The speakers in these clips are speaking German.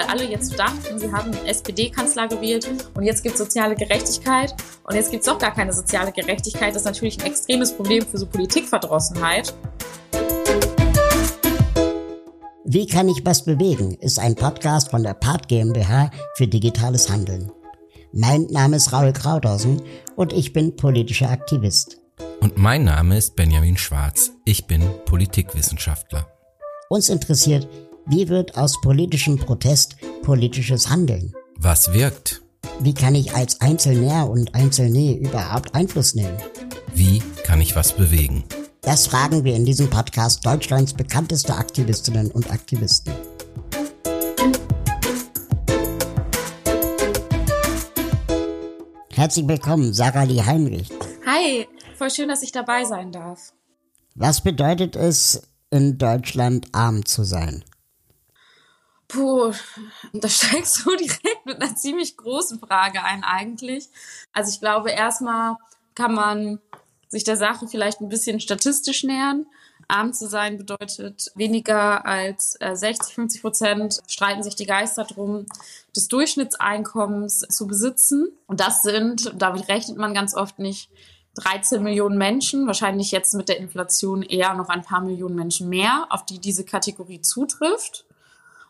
weil alle jetzt dachten, sie haben SPD-Kanzler gewählt und jetzt gibt es soziale Gerechtigkeit und jetzt gibt es doch gar keine soziale Gerechtigkeit. Das ist natürlich ein extremes Problem für so Politikverdrossenheit. Wie kann ich was bewegen? ist ein Podcast von der Part GmbH für digitales Handeln. Mein Name ist Raul Krauthausen und ich bin politischer Aktivist. Und mein Name ist Benjamin Schwarz. Ich bin Politikwissenschaftler. Uns interessiert, wie wird aus politischem Protest politisches Handeln? Was wirkt? Wie kann ich als Einzelner und Einzelne überhaupt Einfluss nehmen? Wie kann ich was bewegen? Das fragen wir in diesem Podcast Deutschlands bekannteste Aktivistinnen und Aktivisten. Herzlich willkommen, Sarah Lee Heinrich. Hi, voll schön, dass ich dabei sein darf. Was bedeutet es, in Deutschland arm zu sein? Puh, da steigst du direkt mit einer ziemlich großen Frage ein eigentlich. Also ich glaube, erstmal kann man sich der Sache vielleicht ein bisschen statistisch nähern. Arm zu sein bedeutet weniger als 60, äh, 50 Prozent streiten sich die Geister drum, des Durchschnittseinkommens zu besitzen. Und das sind, damit rechnet man ganz oft nicht, 13 Millionen Menschen, wahrscheinlich jetzt mit der Inflation eher noch ein paar Millionen Menschen mehr, auf die diese Kategorie zutrifft.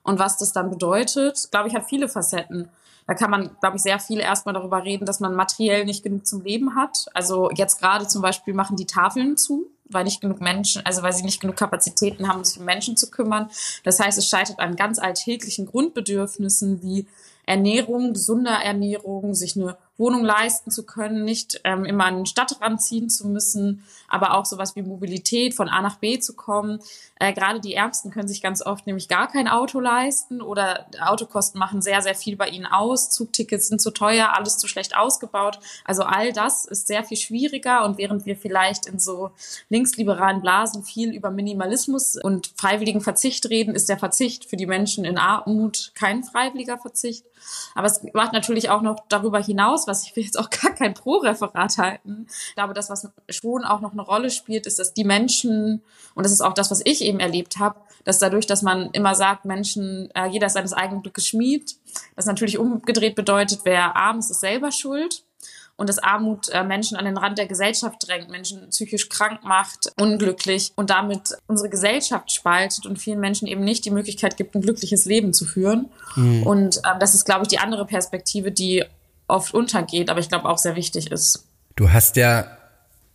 Und was das dann bedeutet, glaube ich, hat viele Facetten. Da kann man, glaube ich, sehr viel erstmal darüber reden, dass man materiell nicht genug zum Leben hat. Also jetzt gerade zum Beispiel machen die Tafeln zu, weil nicht genug Menschen, also weil sie nicht genug Kapazitäten haben, sich um Menschen zu kümmern. Das heißt, es scheitert an ganz alltäglichen Grundbedürfnissen wie Ernährung, gesunder Ernährung, sich eine Wohnung leisten zu können, nicht ähm, immer an den Stadtrand ziehen zu müssen, aber auch sowas wie Mobilität von A nach B zu kommen. Äh, Gerade die Ärmsten können sich ganz oft nämlich gar kein Auto leisten oder Autokosten machen sehr, sehr viel bei ihnen aus. Zugtickets sind zu teuer, alles zu schlecht ausgebaut. Also all das ist sehr viel schwieriger und während wir vielleicht in so linksliberalen Blasen viel über Minimalismus und freiwilligen Verzicht reden, ist der Verzicht für die Menschen in Armut kein freiwilliger Verzicht. Aber es macht natürlich auch noch darüber hinaus, was ich will jetzt auch gar kein Pro-Referat halten. Ich glaube, das, was schon auch noch eine Rolle spielt, ist, dass die Menschen, und das ist auch das, was ich eben erlebt habe, dass dadurch, dass man immer sagt, Menschen, äh, jeder ist seines eigenen Glückes Schmied, das natürlich umgedreht bedeutet, wer arm ist, ist selber schuld und dass Armut äh, Menschen an den Rand der Gesellschaft drängt, Menschen psychisch krank macht, unglücklich und damit unsere Gesellschaft spaltet und vielen Menschen eben nicht die Möglichkeit gibt, ein glückliches Leben zu führen. Mhm. Und äh, das ist, glaube ich, die andere Perspektive, die oft untergeht, aber ich glaube auch sehr wichtig ist. Du hast ja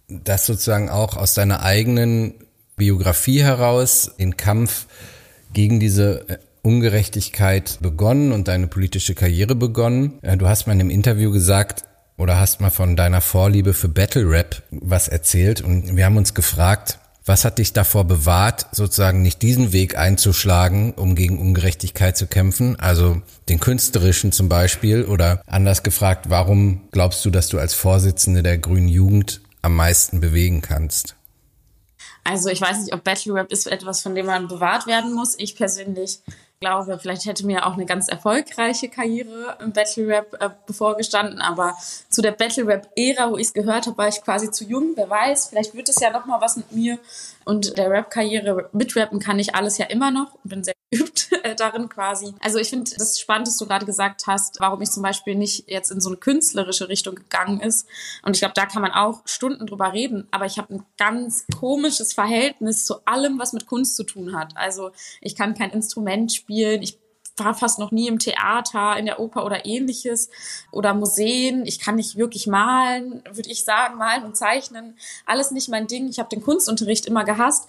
das sozusagen auch aus deiner eigenen Biografie heraus den Kampf gegen diese äh, Ungerechtigkeit begonnen und deine politische Karriere begonnen. Äh, du hast mal in einem Interview gesagt, oder hast mal von deiner Vorliebe für Battle Rap was erzählt und wir haben uns gefragt, was hat dich davor bewahrt, sozusagen nicht diesen Weg einzuschlagen, um gegen Ungerechtigkeit zu kämpfen? Also den künstlerischen zum Beispiel oder anders gefragt, warum glaubst du, dass du als Vorsitzende der Grünen Jugend am meisten bewegen kannst? Also ich weiß nicht, ob Battle Rap ist etwas, von dem man bewahrt werden muss. Ich persönlich glaube, vielleicht hätte mir auch eine ganz erfolgreiche Karriere im Battle Rap äh, bevorgestanden, aber zu der Battle Rap Ära, wo ich es gehört habe, war ich quasi zu jung. Wer weiß, vielleicht wird es ja noch mal was mit mir und der Rap-Karriere. Mitrappen kann ich alles ja immer noch und bin sehr geübt äh, darin quasi. Also ich finde das spannend, dass du gerade gesagt hast, warum ich zum Beispiel nicht jetzt in so eine künstlerische Richtung gegangen ist. Und ich glaube, da kann man auch Stunden drüber reden. Aber ich habe ein ganz komisches Verhältnis zu allem, was mit Kunst zu tun hat. Also ich kann kein Instrument spielen. Ich war fast noch nie im Theater, in der Oper oder ähnliches oder Museen. Ich kann nicht wirklich malen, würde ich sagen, malen und zeichnen. Alles nicht mein Ding. Ich habe den Kunstunterricht immer gehasst.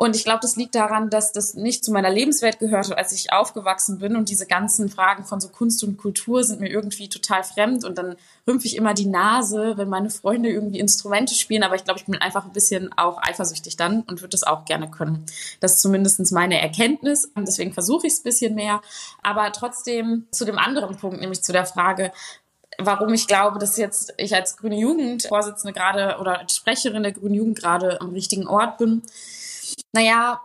Und ich glaube, das liegt daran, dass das nicht zu meiner Lebenswelt gehört hat, als ich aufgewachsen bin. Und diese ganzen Fragen von so Kunst und Kultur sind mir irgendwie total fremd. Und dann rümpfe ich immer die Nase, wenn meine Freunde irgendwie Instrumente spielen. Aber ich glaube, ich bin einfach ein bisschen auch eifersüchtig dann und würde das auch gerne können. Das ist zumindest meine Erkenntnis. Und deswegen versuche ich es ein bisschen mehr. Aber trotzdem zu dem anderen Punkt, nämlich zu der Frage, warum ich glaube, dass jetzt ich als Grüne Jugend Vorsitzende gerade oder Sprecherin der Grünen Jugend gerade am richtigen Ort bin naja,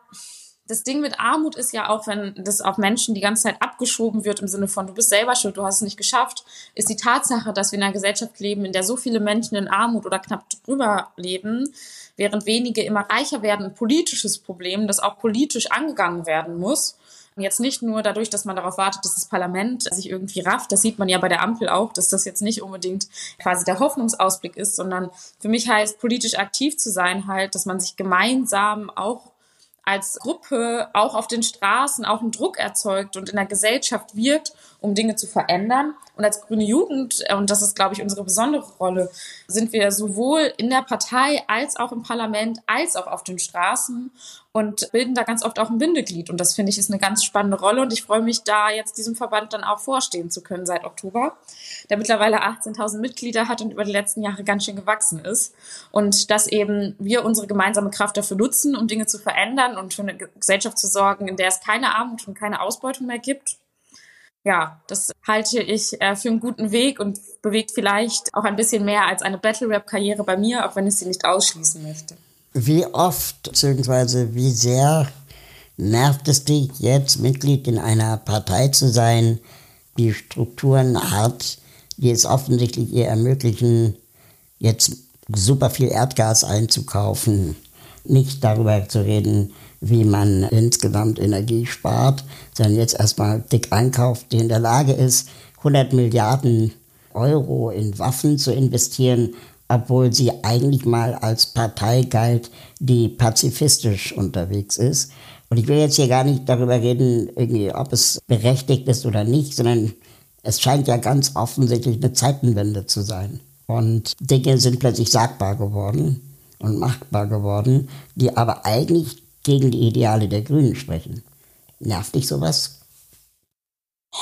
das Ding mit Armut ist ja auch, wenn das auf Menschen die ganze Zeit abgeschoben wird im Sinne von, du bist selber schuld, du hast es nicht geschafft, ist die Tatsache, dass wir in einer Gesellschaft leben, in der so viele Menschen in Armut oder knapp drüber leben, während wenige immer reicher werden, ein politisches Problem, das auch politisch angegangen werden muss Jetzt nicht nur dadurch, dass man darauf wartet, dass das Parlament sich irgendwie rafft. Das sieht man ja bei der Ampel auch, dass das jetzt nicht unbedingt quasi der Hoffnungsausblick ist, sondern für mich heißt politisch aktiv zu sein halt, dass man sich gemeinsam auch als Gruppe auch auf den Straßen auch einen Druck erzeugt und in der Gesellschaft wirkt, um Dinge zu verändern. Und als grüne Jugend, äh, und das ist, glaube ich, unsere besondere Rolle, sind wir sowohl in der Partei als auch im Parlament als auch auf den Straßen und bilden da ganz oft auch ein Bindeglied. Und das finde ich ist eine ganz spannende Rolle. Und ich freue mich da jetzt diesem Verband dann auch vorstehen zu können seit Oktober, der mittlerweile 18.000 Mitglieder hat und über die letzten Jahre ganz schön gewachsen ist. Und dass eben wir unsere gemeinsame Kraft dafür nutzen, um Dinge zu verändern und für eine Gesellschaft zu sorgen, in der es keine Armut und keine Ausbeutung mehr gibt. Ja, das halte ich äh, für einen guten Weg und bewegt vielleicht auch ein bisschen mehr als eine Battle-Rap-Karriere bei mir, auch wenn ich sie nicht ausschließen möchte. Wie oft bzw. wie sehr nervt es dich jetzt, Mitglied in einer Partei zu sein, die Strukturen hat, die es offensichtlich ihr ermöglichen, jetzt super viel Erdgas einzukaufen, nicht darüber zu reden, wie man insgesamt Energie spart, sondern jetzt erstmal dick einkauft, die in der Lage ist, 100 Milliarden Euro in Waffen zu investieren, obwohl sie eigentlich mal als Partei galt, die pazifistisch unterwegs ist. Und ich will jetzt hier gar nicht darüber reden, irgendwie, ob es berechtigt ist oder nicht, sondern es scheint ja ganz offensichtlich eine Zeitenwende zu sein. Und Dinge sind plötzlich sagbar geworden und machbar geworden, die aber eigentlich gegen die Ideale der Grünen sprechen. Nervt dich sowas?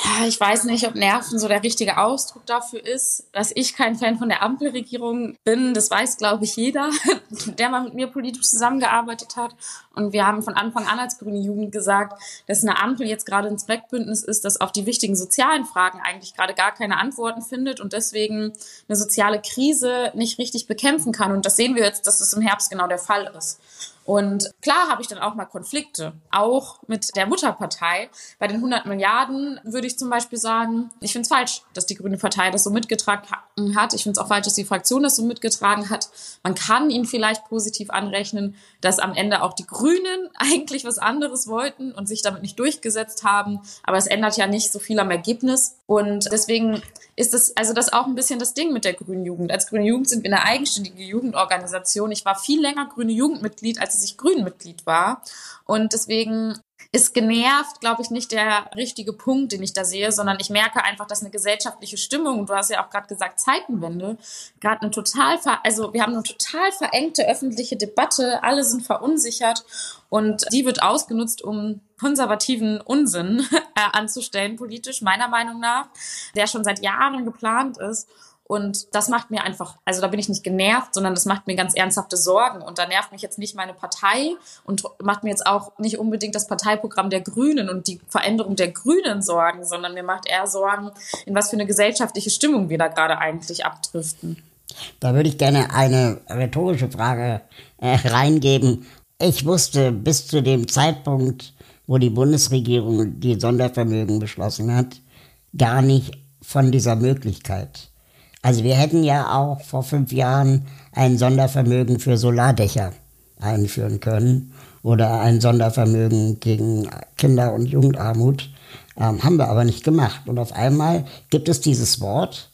ja, ich weiß nicht, ob Nerven so der richtige Ausdruck dafür ist. Dass ich kein Fan von der Ampelregierung bin, das weiß, glaube ich, jeder, der mal mit mir politisch zusammengearbeitet hat. Und wir haben von Anfang an als Grüne Jugend gesagt, dass eine Ampel jetzt gerade ein Zweckbündnis ist, das auf die wichtigen sozialen Fragen eigentlich gerade gar keine Antworten findet und deswegen eine soziale Krise nicht richtig bekämpfen kann. Und das sehen wir jetzt, dass es im Herbst genau der Fall ist. Und klar habe ich dann auch mal Konflikte, auch mit der Mutterpartei. Bei den 100 Milliarden würde ich zum Beispiel sagen, ich finde es falsch, dass die Grüne Partei das so mitgetragen hat. Ich finde es auch falsch, dass die Fraktion das so mitgetragen hat. Man kann ihnen vielleicht positiv anrechnen, dass am Ende auch die Grünen eigentlich was anderes wollten und sich damit nicht durchgesetzt haben. Aber es ändert ja nicht so viel am Ergebnis. Und deswegen ist das, also das auch ein bisschen das Ding mit der Grünen Jugend. Als Grüne Jugend sind wir eine eigenständige Jugendorganisation. Ich war viel länger Grüne Jugendmitglied, als ich Grünmitglied war. Und deswegen ist genervt, glaube ich, nicht der richtige Punkt, den ich da sehe, sondern ich merke einfach, dass eine gesellschaftliche Stimmung, du hast ja auch gerade gesagt, Zeitenwende, gerade eine total, also wir haben eine total verengte öffentliche Debatte, alle sind verunsichert und die wird ausgenutzt, um konservativen Unsinn äh, anzustellen, politisch, meiner Meinung nach, der schon seit Jahren geplant ist. Und das macht mir einfach, also da bin ich nicht genervt, sondern das macht mir ganz ernsthafte Sorgen. Und da nervt mich jetzt nicht meine Partei und macht mir jetzt auch nicht unbedingt das Parteiprogramm der Grünen und die Veränderung der Grünen Sorgen, sondern mir macht eher Sorgen, in was für eine gesellschaftliche Stimmung wir da gerade eigentlich abdriften. Da würde ich gerne eine rhetorische Frage äh, reingeben. Ich wusste bis zu dem Zeitpunkt, wo die Bundesregierung die Sondervermögen beschlossen hat, gar nicht von dieser Möglichkeit. Also wir hätten ja auch vor fünf Jahren ein Sondervermögen für Solardächer einführen können oder ein Sondervermögen gegen Kinder- und Jugendarmut. Ähm, haben wir aber nicht gemacht. Und auf einmal gibt es dieses Wort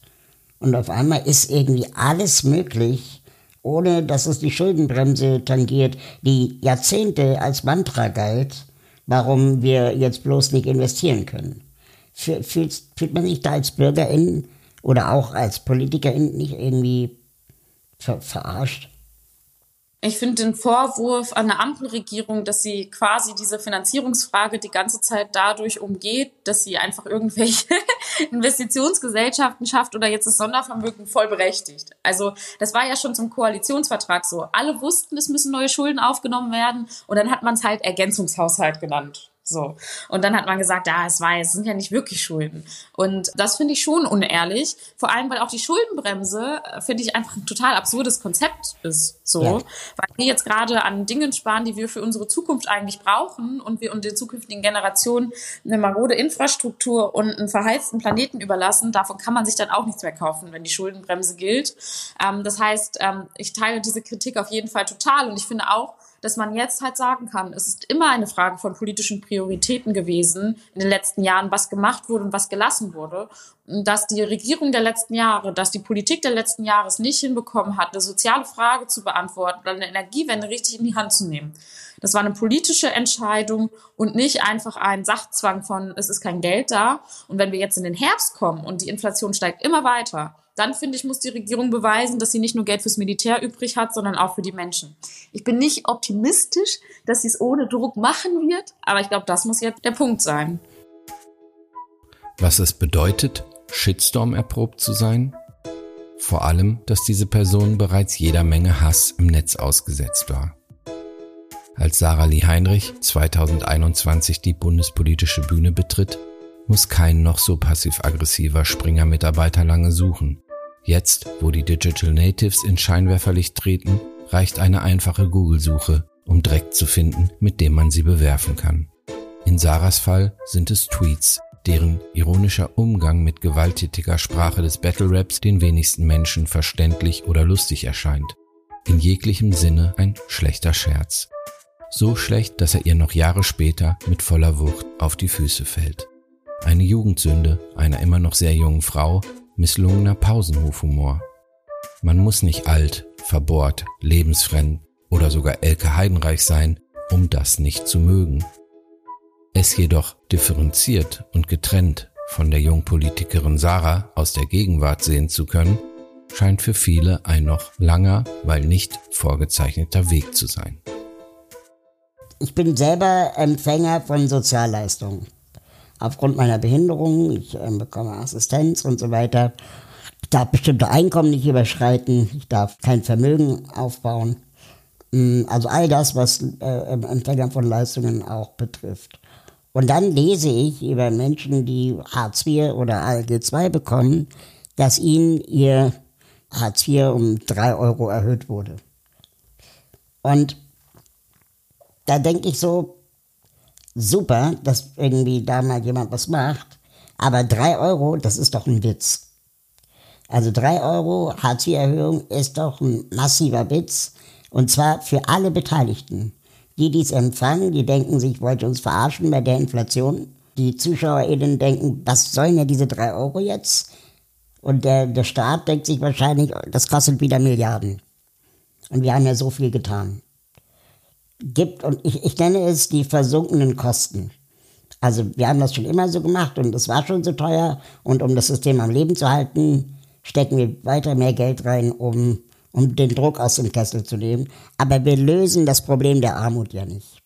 und auf einmal ist irgendwie alles möglich, ohne dass es die Schuldenbremse tangiert, die Jahrzehnte als Mantra galt, warum wir jetzt bloß nicht investieren können. Fühlt, fühlt man sich da als Bürgerin oder auch als Politikerin nicht irgendwie ver verarscht? Ich finde den Vorwurf an eine Ampelregierung, dass sie quasi diese Finanzierungsfrage die ganze Zeit dadurch umgeht, dass sie einfach irgendwelche Investitionsgesellschaften schafft oder jetzt das Sondervermögen voll berechtigt. Also das war ja schon zum Koalitionsvertrag so. Alle wussten, es müssen neue Schulden aufgenommen werden und dann hat man es halt Ergänzungshaushalt genannt. So. Und dann hat man gesagt, ja, es war, es sind ja nicht wirklich Schulden. Und das finde ich schon unehrlich. Vor allem, weil auch die Schuldenbremse, äh, finde ich, einfach ein total absurdes Konzept ist. So. Ja. Weil wir jetzt gerade an Dingen sparen, die wir für unsere Zukunft eigentlich brauchen und wir und den zukünftigen Generationen eine marode Infrastruktur und einen verheizten Planeten überlassen. Davon kann man sich dann auch nichts mehr kaufen, wenn die Schuldenbremse gilt. Ähm, das heißt, ähm, ich teile diese Kritik auf jeden Fall total und ich finde auch, dass man jetzt halt sagen kann, es ist immer eine Frage von politischen Prioritäten gewesen in den letzten Jahren, was gemacht wurde und was gelassen wurde. Und dass die Regierung der letzten Jahre, dass die Politik der letzten Jahre es nicht hinbekommen hat, eine soziale Frage zu beantworten oder eine Energiewende richtig in die Hand zu nehmen. Das war eine politische Entscheidung und nicht einfach ein Sachzwang von, es ist kein Geld da. Und wenn wir jetzt in den Herbst kommen und die Inflation steigt immer weiter, dann finde ich, muss die Regierung beweisen, dass sie nicht nur Geld fürs Militär übrig hat, sondern auch für die Menschen. Ich bin nicht optimistisch, dass sie es ohne Druck machen wird, aber ich glaube, das muss jetzt der Punkt sein. Was es bedeutet, Shitstorm erprobt zu sein? Vor allem, dass diese Person bereits jeder Menge Hass im Netz ausgesetzt war. Als Sarah Lee Heinrich 2021 die bundespolitische Bühne betritt, muss kein noch so passiv-aggressiver Springer-Mitarbeiter lange suchen. Jetzt, wo die Digital Natives in Scheinwerferlicht treten, reicht eine einfache Google-Suche, um Dreck zu finden, mit dem man sie bewerfen kann. In Sarahs Fall sind es Tweets, deren ironischer Umgang mit gewalttätiger Sprache des Battle Raps den wenigsten Menschen verständlich oder lustig erscheint. In jeglichem Sinne ein schlechter Scherz. So schlecht, dass er ihr noch Jahre später mit voller Wucht auf die Füße fällt. Eine Jugendsünde einer immer noch sehr jungen Frau, misslungener Pausenhofhumor. Man muss nicht alt, verbohrt, lebensfremd oder sogar Elke Heidenreich sein, um das nicht zu mögen. Es jedoch differenziert und getrennt von der Jungpolitikerin Sarah aus der Gegenwart sehen zu können, scheint für viele ein noch langer, weil nicht vorgezeichneter Weg zu sein. Ich bin selber Empfänger von Sozialleistungen aufgrund meiner Behinderung, ich äh, bekomme Assistenz und so weiter. Ich darf bestimmte Einkommen nicht überschreiten, ich darf kein Vermögen aufbauen. Mm, also all das, was äh, Empfänger von Leistungen auch betrifft. Und dann lese ich über Menschen, die Hartz IV oder ALG II bekommen, dass ihnen ihr Hartz IV um drei Euro erhöht wurde. Und da denke ich so, super, dass irgendwie da mal jemand was macht, aber drei Euro, das ist doch ein Witz. Also drei Euro Hartz-IV-Erhöhung ist doch ein massiver Witz und zwar für alle Beteiligten. Die, die es empfangen, die denken sich, wollte uns verarschen bei der Inflation. Die ZuschauerInnen denken, was sollen ja diese drei Euro jetzt? Und der, der Staat denkt sich wahrscheinlich, das kostet wieder Milliarden. Und wir haben ja so viel getan gibt, und ich, ich nenne es die versunkenen Kosten. Also wir haben das schon immer so gemacht und es war schon so teuer und um das System am Leben zu halten, stecken wir weiter mehr Geld rein, um, um den Druck aus dem Kessel zu nehmen. Aber wir lösen das Problem der Armut ja nicht.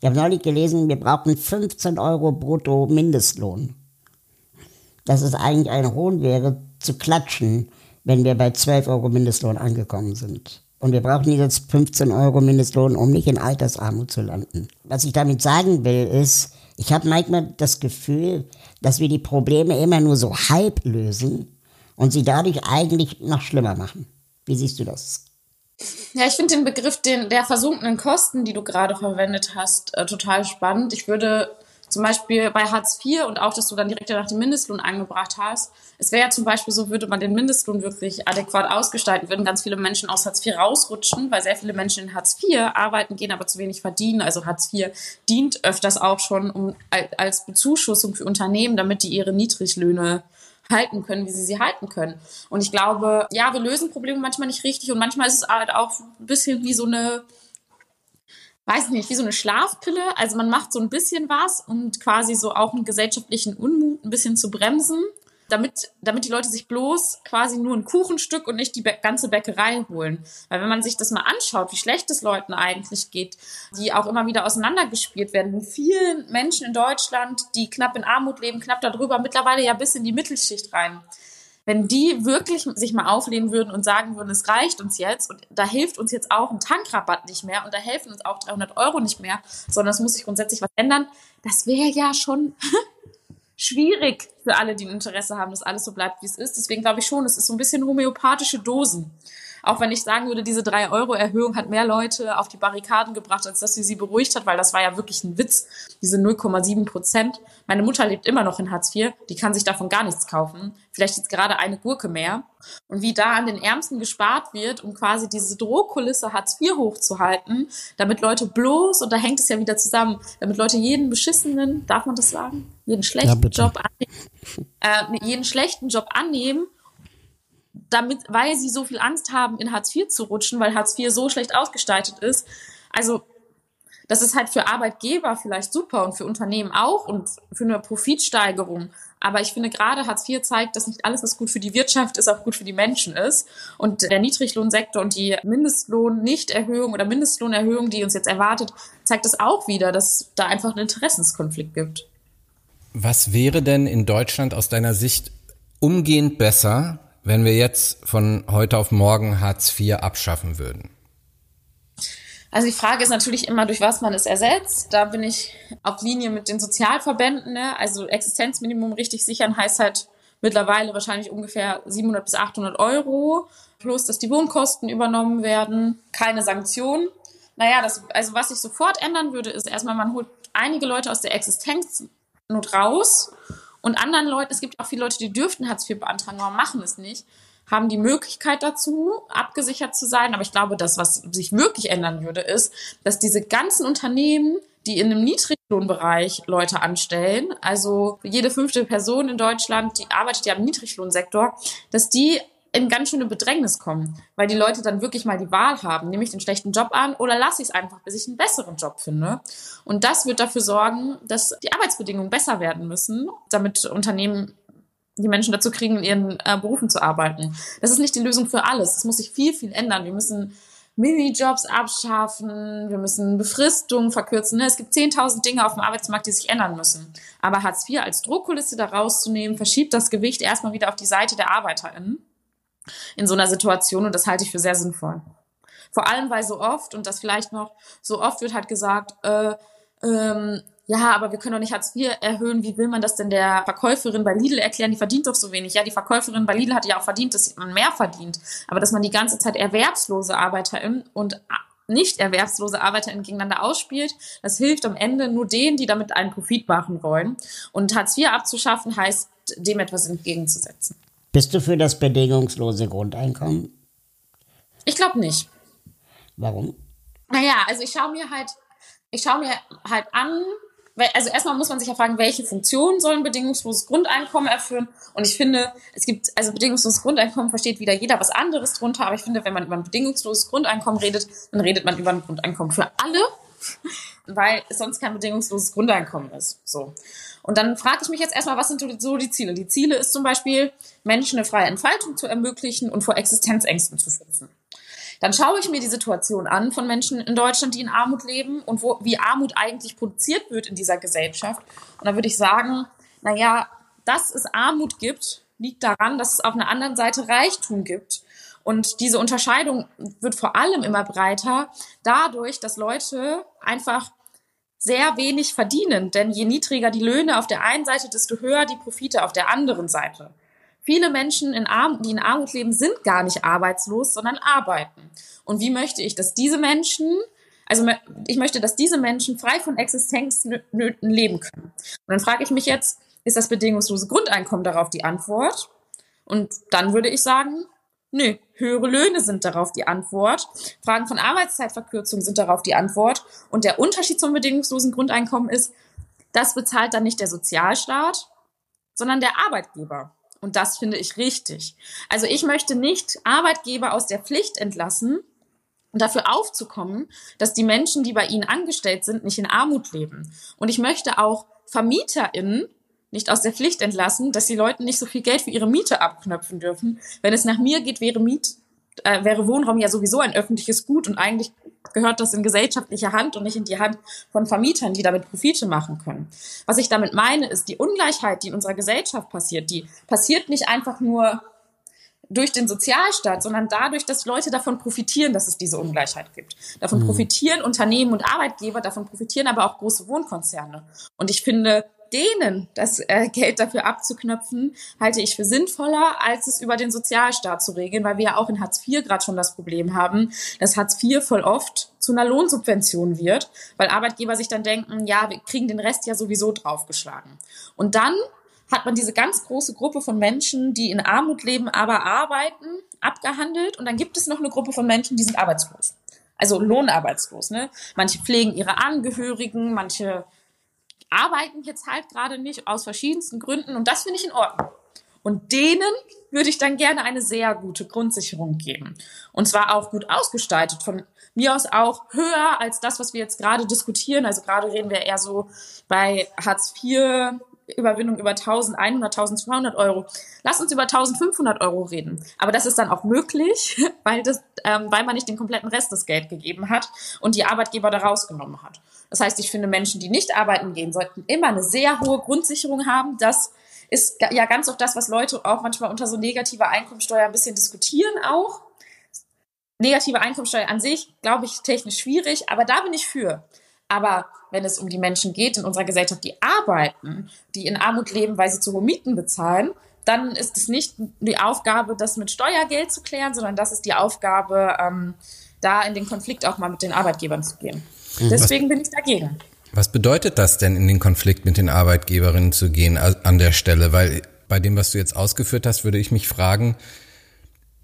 Ich habe neulich gelesen, wir brauchen 15 Euro brutto Mindestlohn. Dass es eigentlich ein Hohn wäre, zu klatschen, wenn wir bei 12 Euro Mindestlohn angekommen sind. Und wir brauchen jetzt 15 Euro Mindestlohn, um nicht in Altersarmut zu landen. Was ich damit sagen will, ist, ich habe manchmal das Gefühl, dass wir die Probleme immer nur so halb lösen und sie dadurch eigentlich noch schlimmer machen. Wie siehst du das? Ja, ich finde den Begriff den, der versunkenen Kosten, die du gerade verwendet hast, äh, total spannend. Ich würde zum Beispiel bei Hartz IV und auch, dass du dann direkt nach dem Mindestlohn angebracht hast. Es wäre ja zum Beispiel so, würde man den Mindestlohn wirklich adäquat ausgestalten, würden ganz viele Menschen aus Hartz IV rausrutschen, weil sehr viele Menschen in Hartz IV arbeiten gehen, aber zu wenig verdienen. Also Hartz IV dient öfters auch schon um, als Bezuschussung für Unternehmen, damit die ihre Niedriglöhne halten können, wie sie sie halten können. Und ich glaube, ja, wir lösen Probleme manchmal nicht richtig und manchmal ist es halt auch ein bisschen wie so eine weiß nicht, wie so eine Schlafpille. Also man macht so ein bisschen was, um quasi so auch einen gesellschaftlichen Unmut ein bisschen zu bremsen, damit, damit die Leute sich bloß quasi nur ein Kuchenstück und nicht die ganze Bäckerei holen. Weil wenn man sich das mal anschaut, wie schlecht es Leuten eigentlich geht, die auch immer wieder auseinandergespielt werden, vielen Menschen in Deutschland, die knapp in Armut leben, knapp darüber, mittlerweile ja bis in die Mittelschicht rein wenn die wirklich sich mal auflehnen würden und sagen würden, es reicht uns jetzt und da hilft uns jetzt auch ein Tankrabatt nicht mehr und da helfen uns auch 300 Euro nicht mehr, sondern es muss sich grundsätzlich was ändern, das wäre ja schon schwierig für alle, die ein Interesse haben, dass alles so bleibt, wie es ist. Deswegen glaube ich schon, es ist so ein bisschen homöopathische Dosen. Auch wenn ich sagen würde, diese 3-Euro-Erhöhung hat mehr Leute auf die Barrikaden gebracht, als dass sie sie beruhigt hat, weil das war ja wirklich ein Witz, diese 0,7 Prozent. Meine Mutter lebt immer noch in Hartz IV, die kann sich davon gar nichts kaufen. Vielleicht jetzt gerade eine Gurke mehr. Und wie da an den Ärmsten gespart wird, um quasi diese Drohkulisse Hartz IV hochzuhalten, damit Leute bloß, und da hängt es ja wieder zusammen, damit Leute jeden beschissenen, darf man das sagen? Jeden schlechten ja, Job annehmen, äh, jeden schlechten Job annehmen damit, weil sie so viel Angst haben, in Hartz IV zu rutschen, weil Hartz IV so schlecht ausgestaltet ist. Also das ist halt für Arbeitgeber vielleicht super und für Unternehmen auch und für eine Profitsteigerung. Aber ich finde gerade Hartz IV zeigt, dass nicht alles, was gut für die Wirtschaft ist, auch gut für die Menschen ist. Und der Niedriglohnsektor und die Mindestlohn-Nichterhöhung oder Mindestlohnerhöhung, die uns jetzt erwartet, zeigt es auch wieder, dass da einfach einen Interessenskonflikt gibt. Was wäre denn in Deutschland aus deiner Sicht umgehend besser, wenn wir jetzt von heute auf morgen Hartz IV abschaffen würden? Also die Frage ist natürlich immer, durch was man es ersetzt. Da bin ich auf Linie mit den Sozialverbänden. Ne? Also Existenzminimum richtig sichern heißt halt mittlerweile wahrscheinlich ungefähr 700 bis 800 Euro. Plus, dass die Wohnkosten übernommen werden. Keine Sanktionen. Naja, das, also was sich sofort ändern würde, ist erstmal, man holt einige Leute aus der Existenznot raus und anderen Leuten, es gibt auch viele Leute, die dürften Hartz IV beantragen, aber machen es nicht, haben die Möglichkeit dazu, abgesichert zu sein. Aber ich glaube, das, was sich wirklich ändern würde, ist, dass diese ganzen Unternehmen, die in einem Niedriglohnbereich Leute anstellen, also jede fünfte Person in Deutschland, die arbeitet ja im Niedriglohnsektor, dass die in ganz schöne Bedrängnis kommen, weil die Leute dann wirklich mal die Wahl haben, nehme ich den schlechten Job an oder lasse ich es einfach, bis ich einen besseren Job finde. Und das wird dafür sorgen, dass die Arbeitsbedingungen besser werden müssen, damit Unternehmen die Menschen dazu kriegen, in ihren äh, Berufen zu arbeiten. Das ist nicht die Lösung für alles. Es muss sich viel, viel ändern. Wir müssen Minijobs abschaffen, wir müssen Befristungen verkürzen. Es gibt 10.000 Dinge auf dem Arbeitsmarkt, die sich ändern müssen. Aber Hartz IV als Druckkulisse da rauszunehmen, verschiebt das Gewicht erstmal wieder auf die Seite der ArbeiterInnen in so einer Situation und das halte ich für sehr sinnvoll. Vor allem, weil so oft, und das vielleicht noch, so oft wird halt gesagt, äh, ähm, ja, aber wir können doch nicht Hartz IV erhöhen. Wie will man das denn der Verkäuferin bei Lidl erklären? Die verdient doch so wenig. Ja, die Verkäuferin bei Lidl hat ja auch verdient, dass man mehr verdient. Aber dass man die ganze Zeit erwerbslose ArbeiterInnen und nicht erwerbslose ArbeiterInnen gegeneinander ausspielt, das hilft am Ende nur denen, die damit einen Profit machen wollen. Und Hartz IV abzuschaffen heißt, dem etwas entgegenzusetzen. Bist du für das bedingungslose Grundeinkommen? Ich glaube nicht. Warum? Naja, also ich schaue mir halt, ich schaue mir halt an, also erstmal muss man sich ja fragen, welche Funktionen sollen bedingungsloses Grundeinkommen erfüllen? Und ich finde, es gibt, also bedingungsloses Grundeinkommen versteht wieder jeder was anderes drunter, aber ich finde, wenn man über ein bedingungsloses Grundeinkommen redet, dann redet man über ein Grundeinkommen für alle, weil es sonst kein bedingungsloses Grundeinkommen ist. So. Und dann frage ich mich jetzt erstmal, was sind so die Ziele? Die Ziele ist zum Beispiel, Menschen eine freie Entfaltung zu ermöglichen und vor Existenzängsten zu schützen. Dann schaue ich mir die Situation an von Menschen in Deutschland, die in Armut leben und wo, wie Armut eigentlich produziert wird in dieser Gesellschaft. Und da würde ich sagen, na ja, dass es Armut gibt, liegt daran, dass es auf einer anderen Seite Reichtum gibt. Und diese Unterscheidung wird vor allem immer breiter dadurch, dass Leute einfach sehr wenig verdienen. Denn je niedriger die Löhne auf der einen Seite, desto höher die Profite auf der anderen Seite. Viele Menschen, in Arm die in Armut leben, sind gar nicht arbeitslos, sondern arbeiten. Und wie möchte ich, dass diese Menschen, also ich möchte, dass diese Menschen frei von Existenznöten leben können. Und dann frage ich mich jetzt, ist das bedingungslose Grundeinkommen darauf die Antwort? Und dann würde ich sagen, Nö, höhere Löhne sind darauf die Antwort. Fragen von Arbeitszeitverkürzung sind darauf die Antwort. Und der Unterschied zum bedingungslosen Grundeinkommen ist, das bezahlt dann nicht der Sozialstaat, sondern der Arbeitgeber. Und das finde ich richtig. Also ich möchte nicht Arbeitgeber aus der Pflicht entlassen, dafür aufzukommen, dass die Menschen, die bei ihnen angestellt sind, nicht in Armut leben. Und ich möchte auch VermieterInnen nicht aus der Pflicht entlassen, dass die Leute nicht so viel Geld für ihre Miete abknöpfen dürfen. Wenn es nach mir geht, wäre Miet, äh, wäre Wohnraum ja sowieso ein öffentliches Gut und eigentlich gehört das in gesellschaftlicher Hand und nicht in die Hand von Vermietern, die damit Profite machen können. Was ich damit meine, ist die Ungleichheit, die in unserer Gesellschaft passiert, die passiert nicht einfach nur durch den Sozialstaat, sondern dadurch, dass Leute davon profitieren, dass es diese Ungleichheit gibt. Davon mhm. profitieren Unternehmen und Arbeitgeber, davon profitieren aber auch große Wohnkonzerne. Und ich finde, denen das äh, Geld dafür abzuknöpfen, halte ich für sinnvoller, als es über den Sozialstaat zu regeln, weil wir ja auch in Hartz IV gerade schon das Problem haben, dass Hartz IV voll oft zu einer Lohnsubvention wird, weil Arbeitgeber sich dann denken, ja, wir kriegen den Rest ja sowieso draufgeschlagen. Und dann hat man diese ganz große Gruppe von Menschen, die in Armut leben, aber arbeiten, abgehandelt. Und dann gibt es noch eine Gruppe von Menschen, die sind arbeitslos. Also lohnarbeitslos. Ne? Manche pflegen ihre Angehörigen, manche arbeiten jetzt halt gerade nicht aus verschiedensten Gründen. Und das finde ich in Ordnung. Und denen würde ich dann gerne eine sehr gute Grundsicherung geben. Und zwar auch gut ausgestaltet. Von mir aus auch höher als das, was wir jetzt gerade diskutieren. Also gerade reden wir eher so bei Hartz IV Überwindung über 1100, 1200 Euro. Lass uns über 1500 Euro reden. Aber das ist dann auch möglich, weil, das, ähm, weil man nicht den kompletten Rest des Geld gegeben hat und die Arbeitgeber da rausgenommen hat. Das heißt, ich finde, Menschen, die nicht arbeiten gehen, sollten immer eine sehr hohe Grundsicherung haben. Das ist ja ganz oft das, was Leute auch manchmal unter so negativer Einkommensteuer ein bisschen diskutieren auch. Negative Einkommensteuer an sich, glaube ich, technisch schwierig, aber da bin ich für. Aber wenn es um die Menschen geht in unserer Gesellschaft, die arbeiten, die in Armut leben, weil sie zu hohe Mieten bezahlen, dann ist es nicht die Aufgabe, das mit Steuergeld zu klären, sondern das ist die Aufgabe, ähm, da in den Konflikt auch mal mit den Arbeitgebern zu gehen. Mhm. Deswegen was, bin ich dagegen. Was bedeutet das denn, in den Konflikt mit den Arbeitgeberinnen zu gehen an der Stelle? Weil bei dem, was du jetzt ausgeführt hast, würde ich mich fragen,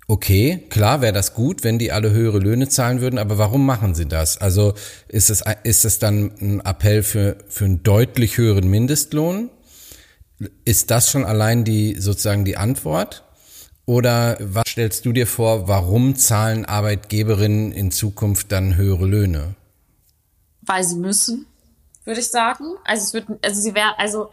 Okay, klar wäre das gut, wenn die alle höhere Löhne zahlen würden, aber warum machen sie das? Also ist es, ist es dann ein Appell für, für einen deutlich höheren Mindestlohn? Ist das schon allein die, sozusagen die Antwort? Oder was stellst du dir vor, warum zahlen Arbeitgeberinnen in Zukunft dann höhere Löhne? Weil sie müssen, würde ich sagen. Also es wird, also sie wäre, also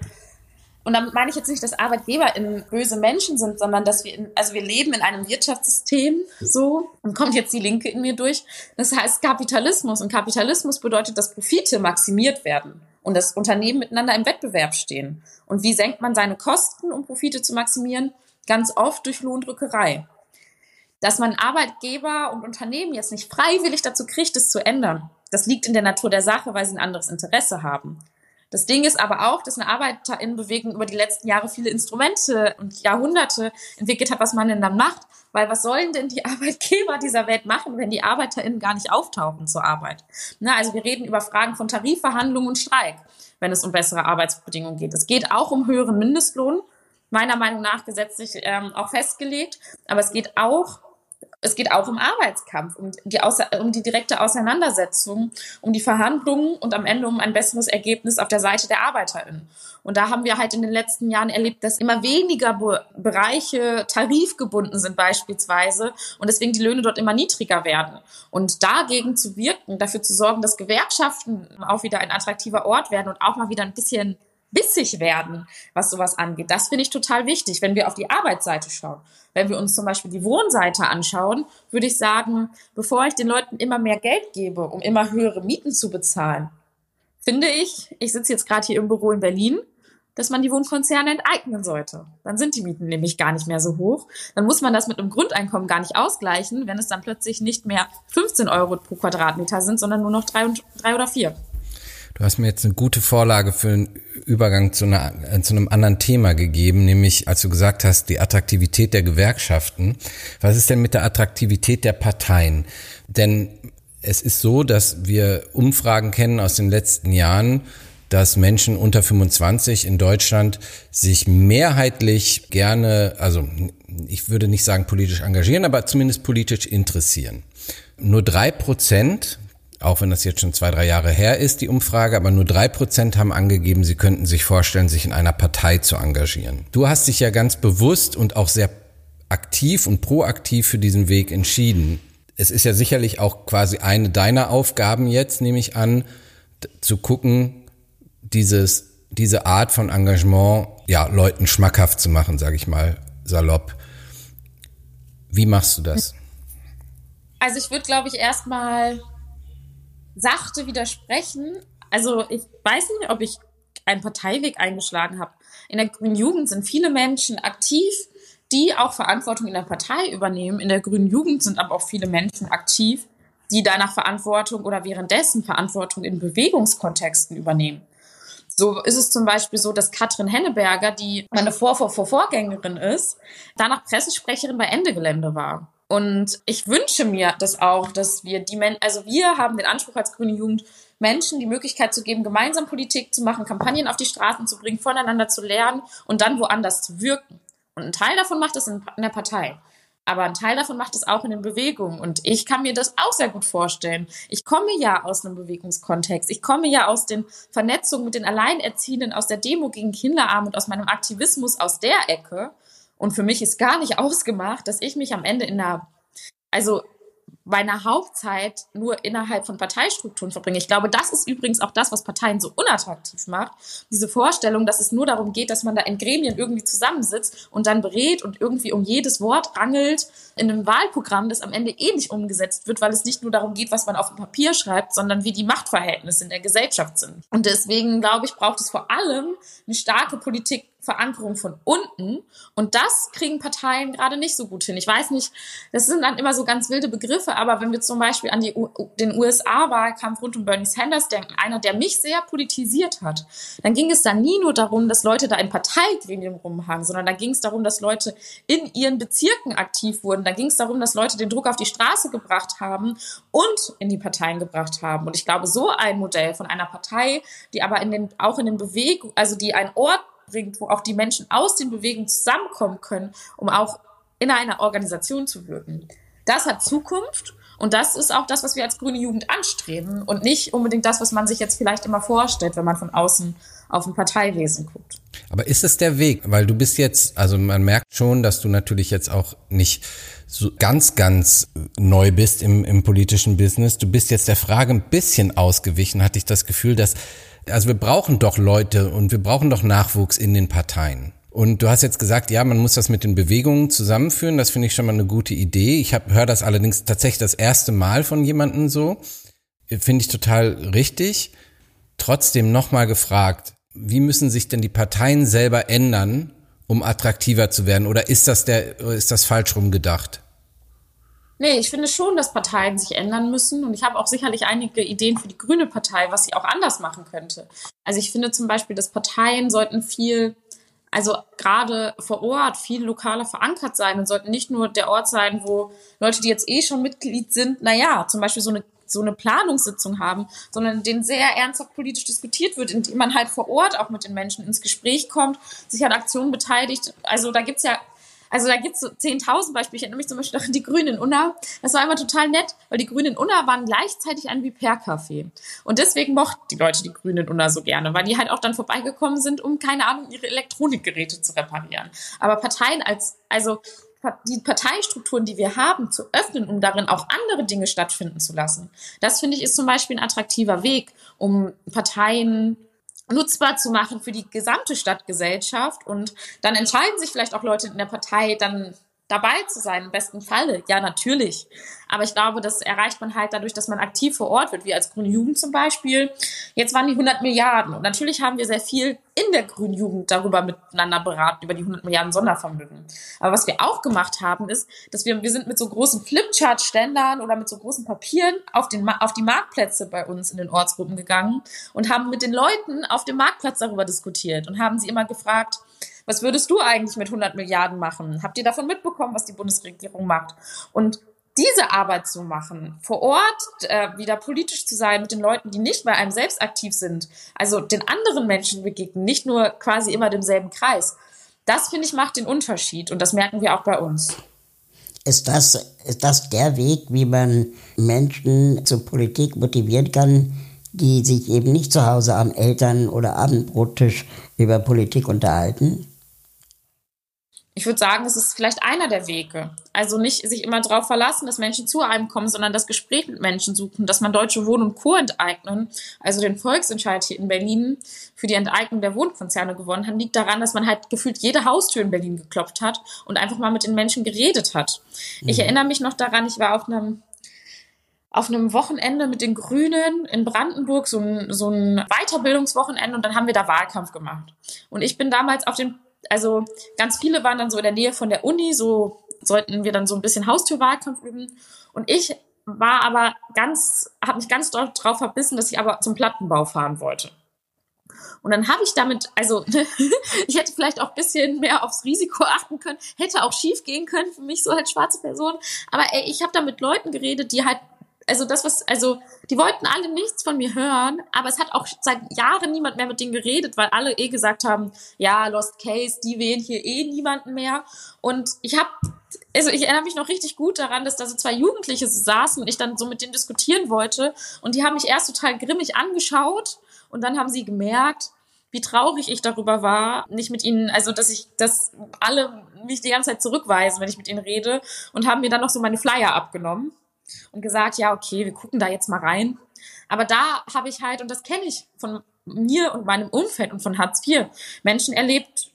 und damit meine ich jetzt nicht, dass Arbeitgeber in böse Menschen sind, sondern dass wir, in, also wir leben in einem Wirtschaftssystem so und kommt jetzt die Linke in mir durch. Das heißt Kapitalismus und Kapitalismus bedeutet, dass Profite maximiert werden und dass Unternehmen miteinander im Wettbewerb stehen. Und wie senkt man seine Kosten, um Profite zu maximieren? Ganz oft durch Lohndrückerei. Dass man Arbeitgeber und Unternehmen jetzt nicht freiwillig dazu kriegt, es zu ändern. Das liegt in der Natur der Sache, weil sie ein anderes Interesse haben. Das Ding ist aber auch, dass eine Arbeiterinnenbewegung über die letzten Jahre viele Instrumente und Jahrhunderte entwickelt hat, was man denn dann macht. Weil was sollen denn die Arbeitgeber dieser Welt machen, wenn die ArbeiterInnen gar nicht auftauchen zur Arbeit? Na, also wir reden über Fragen von Tarifverhandlungen und Streik, wenn es um bessere Arbeitsbedingungen geht. Es geht auch um höheren Mindestlohn, meiner Meinung nach gesetzlich ähm, auch festgelegt. Aber es geht auch es geht auch um Arbeitskampf, um die, um die direkte Auseinandersetzung, um die Verhandlungen und am Ende um ein besseres Ergebnis auf der Seite der ArbeiterInnen. Und da haben wir halt in den letzten Jahren erlebt, dass immer weniger Be Bereiche tarifgebunden sind beispielsweise und deswegen die Löhne dort immer niedriger werden. Und dagegen zu wirken, dafür zu sorgen, dass Gewerkschaften auch wieder ein attraktiver Ort werden und auch mal wieder ein bisschen bissig werden, was sowas angeht. Das finde ich total wichtig, wenn wir auf die Arbeitsseite schauen. Wenn wir uns zum Beispiel die Wohnseite anschauen, würde ich sagen, bevor ich den Leuten immer mehr Geld gebe, um immer höhere Mieten zu bezahlen, finde ich, ich sitze jetzt gerade hier im Büro in Berlin, dass man die Wohnkonzerne enteignen sollte. Dann sind die Mieten nämlich gar nicht mehr so hoch. Dann muss man das mit einem Grundeinkommen gar nicht ausgleichen, wenn es dann plötzlich nicht mehr 15 Euro pro Quadratmeter sind, sondern nur noch drei, drei oder vier. Du hast mir jetzt eine gute Vorlage für einen Übergang zu, einer, äh, zu einem anderen Thema gegeben, nämlich als du gesagt hast, die Attraktivität der Gewerkschaften. Was ist denn mit der Attraktivität der Parteien? Denn es ist so, dass wir Umfragen kennen aus den letzten Jahren, dass Menschen unter 25 in Deutschland sich mehrheitlich gerne, also ich würde nicht sagen politisch engagieren, aber zumindest politisch interessieren. Nur drei Prozent auch wenn das jetzt schon zwei, drei Jahre her ist, die Umfrage, aber nur drei Prozent haben angegeben, sie könnten sich vorstellen, sich in einer Partei zu engagieren. Du hast dich ja ganz bewusst und auch sehr aktiv und proaktiv für diesen Weg entschieden. Es ist ja sicherlich auch quasi eine deiner Aufgaben jetzt, nehme ich an, zu gucken, dieses, diese Art von Engagement, ja, Leuten schmackhaft zu machen, sage ich mal, salopp. Wie machst du das? Also ich würde, glaube ich, erstmal sachte widersprechen. Also ich weiß nicht, ob ich einen Parteiweg eingeschlagen habe. In der Grünen Jugend sind viele Menschen aktiv, die auch Verantwortung in der Partei übernehmen. In der Grünen Jugend sind aber auch viele Menschen aktiv, die danach Verantwortung oder währenddessen Verantwortung in Bewegungskontexten übernehmen. So ist es zum Beispiel so, dass Katrin Henneberger, die meine Vor -Vor -Vor Vorgängerin ist, danach Pressesprecherin bei Ende Gelände war. Und ich wünsche mir das auch, dass wir die Menschen, also wir haben den Anspruch als grüne Jugend, Menschen die Möglichkeit zu geben, gemeinsam Politik zu machen, Kampagnen auf die Straßen zu bringen, voneinander zu lernen und dann woanders zu wirken. Und ein Teil davon macht es in, in der Partei. Aber ein Teil davon macht es auch in den Bewegungen. Und ich kann mir das auch sehr gut vorstellen. Ich komme ja aus einem Bewegungskontext. Ich komme ja aus den Vernetzungen mit den Alleinerziehenden, aus der Demo gegen Kinderarmut, aus meinem Aktivismus aus der Ecke. Und für mich ist gar nicht ausgemacht, dass ich mich am Ende in einer, also meiner Hauptzeit nur innerhalb von Parteistrukturen verbringe. Ich glaube, das ist übrigens auch das, was Parteien so unattraktiv macht. Diese Vorstellung, dass es nur darum geht, dass man da in Gremien irgendwie zusammensitzt und dann berät und irgendwie um jedes Wort rangelt in einem Wahlprogramm, das am Ende eh nicht umgesetzt wird, weil es nicht nur darum geht, was man auf dem Papier schreibt, sondern wie die Machtverhältnisse in der Gesellschaft sind. Und deswegen, glaube ich, braucht es vor allem eine starke Politik Verankerung von unten. Und das kriegen Parteien gerade nicht so gut hin. Ich weiß nicht, das sind dann immer so ganz wilde Begriffe, aber wenn wir zum Beispiel an die, den USA-Wahlkampf rund um Bernie Sanders denken, einer, der mich sehr politisiert hat, dann ging es da nie nur darum, dass Leute da in Parteigremien rumhangen, sondern da ging es darum, dass Leute in ihren Bezirken aktiv wurden. Da ging es darum, dass Leute den Druck auf die Straße gebracht haben und in die Parteien gebracht haben. Und ich glaube, so ein Modell von einer Partei, die aber in den, auch in den Bewegungen, also die ein Ort bringt, wo auch die Menschen aus den Bewegungen zusammenkommen können, um auch in einer Organisation zu wirken. Das hat Zukunft und das ist auch das, was wir als grüne Jugend anstreben und nicht unbedingt das, was man sich jetzt vielleicht immer vorstellt, wenn man von außen auf ein Parteiwesen guckt. Aber ist es der Weg? Weil du bist jetzt, also man merkt schon, dass du natürlich jetzt auch nicht so ganz, ganz neu bist im, im politischen Business. Du bist jetzt der Frage ein bisschen ausgewichen, hatte ich das Gefühl, dass also wir brauchen doch Leute und wir brauchen doch Nachwuchs in den Parteien. Und du hast jetzt gesagt, ja, man muss das mit den Bewegungen zusammenführen. Das finde ich schon mal eine gute Idee. Ich höre das allerdings tatsächlich das erste Mal von jemandem so. Finde ich total richtig. Trotzdem nochmal gefragt, wie müssen sich denn die Parteien selber ändern, um attraktiver zu werden? Oder ist das der, ist das falsch rumgedacht? Nee, ich finde schon, dass Parteien sich ändern müssen. Und ich habe auch sicherlich einige Ideen für die Grüne Partei, was sie auch anders machen könnte. Also ich finde zum Beispiel, dass Parteien sollten viel, also gerade vor Ort, viel lokaler verankert sein und sollten nicht nur der Ort sein, wo Leute, die jetzt eh schon Mitglied sind, naja, zum Beispiel so eine so eine Planungssitzung haben, sondern denen sehr ernsthaft politisch diskutiert wird, indem man halt vor Ort auch mit den Menschen ins Gespräch kommt, sich an Aktionen beteiligt. Also da gibt's ja also da gibt's so 10.000 Beispiele. Ich erinnere mich zum Beispiel an die Grünen Unna. Das war immer total nett, weil die Grünen Unna waren gleichzeitig ein Viper-Café. Und deswegen mochten die Leute die Grünen Unna so gerne, weil die halt auch dann vorbeigekommen sind, um, keine Ahnung, ihre Elektronikgeräte zu reparieren. Aber Parteien als, also die Parteistrukturen, die wir haben, zu öffnen, um darin auch andere Dinge stattfinden zu lassen. Das finde ich ist zum Beispiel ein attraktiver Weg, um Parteien nutzbar zu machen für die gesamte Stadtgesellschaft. Und dann entscheiden sich vielleicht auch Leute in der Partei dann dabei zu sein, im besten Falle. Ja, natürlich. Aber ich glaube, das erreicht man halt dadurch, dass man aktiv vor Ort wird, wie als Grüne Jugend zum Beispiel. Jetzt waren die 100 Milliarden. Und natürlich haben wir sehr viel in der Grünen Jugend darüber miteinander beraten, über die 100 Milliarden Sondervermögen. Aber was wir auch gemacht haben, ist, dass wir, wir sind mit so großen Flipchart-Ständern oder mit so großen Papieren auf, den, auf die Marktplätze bei uns in den Ortsgruppen gegangen und haben mit den Leuten auf dem Marktplatz darüber diskutiert und haben sie immer gefragt, was würdest du eigentlich mit 100 Milliarden machen? Habt ihr davon mitbekommen, was die Bundesregierung macht? Und diese Arbeit zu machen, vor Ort äh, wieder politisch zu sein mit den Leuten, die nicht bei einem selbst aktiv sind, also den anderen Menschen begegnen, nicht nur quasi immer demselben Kreis. Das, finde ich, macht den Unterschied und das merken wir auch bei uns. Ist das, ist das der Weg, wie man Menschen zur Politik motivieren kann, die sich eben nicht zu Hause am Eltern- oder Abendbrottisch über Politik unterhalten? Ich würde sagen, es ist vielleicht einer der Wege. Also nicht sich immer darauf verlassen, dass Menschen zu einem kommen, sondern das Gespräch mit Menschen suchen, dass man Deutsche Wohnen und Co. enteignen, also den Volksentscheid hier in Berlin für die Enteignung der Wohnkonzerne gewonnen hat, liegt daran, dass man halt gefühlt jede Haustür in Berlin geklopft hat und einfach mal mit den Menschen geredet hat. Mhm. Ich erinnere mich noch daran, ich war auf einem auf einem Wochenende mit den Grünen in Brandenburg, so ein, so ein Weiterbildungswochenende und dann haben wir da Wahlkampf gemacht. Und ich bin damals auf den also ganz viele waren dann so in der Nähe von der Uni, so sollten wir dann so ein bisschen Haustürwahlkampf üben. Und ich war aber ganz, habe mich ganz darauf verbissen, dass ich aber zum Plattenbau fahren wollte. Und dann habe ich damit, also ich hätte vielleicht auch bisschen mehr aufs Risiko achten können, hätte auch schief gehen können für mich so als schwarze Person. Aber ey, ich habe da mit Leuten geredet, die halt also das, was, also die wollten alle nichts von mir hören, aber es hat auch seit Jahren niemand mehr mit denen geredet, weil alle eh gesagt haben, ja, Lost Case, die wählen hier eh niemanden mehr. Und ich habe, also ich erinnere mich noch richtig gut daran, dass da so zwei Jugendliche saßen und ich dann so mit denen diskutieren wollte. Und die haben mich erst total grimmig angeschaut und dann haben sie gemerkt, wie traurig ich darüber war, nicht mit ihnen, also dass ich, dass alle mich die ganze Zeit zurückweisen, wenn ich mit ihnen rede und haben mir dann noch so meine Flyer abgenommen und gesagt, ja, okay, wir gucken da jetzt mal rein. Aber da habe ich halt, und das kenne ich von mir und meinem Umfeld und von Hartz IV, Menschen erlebt,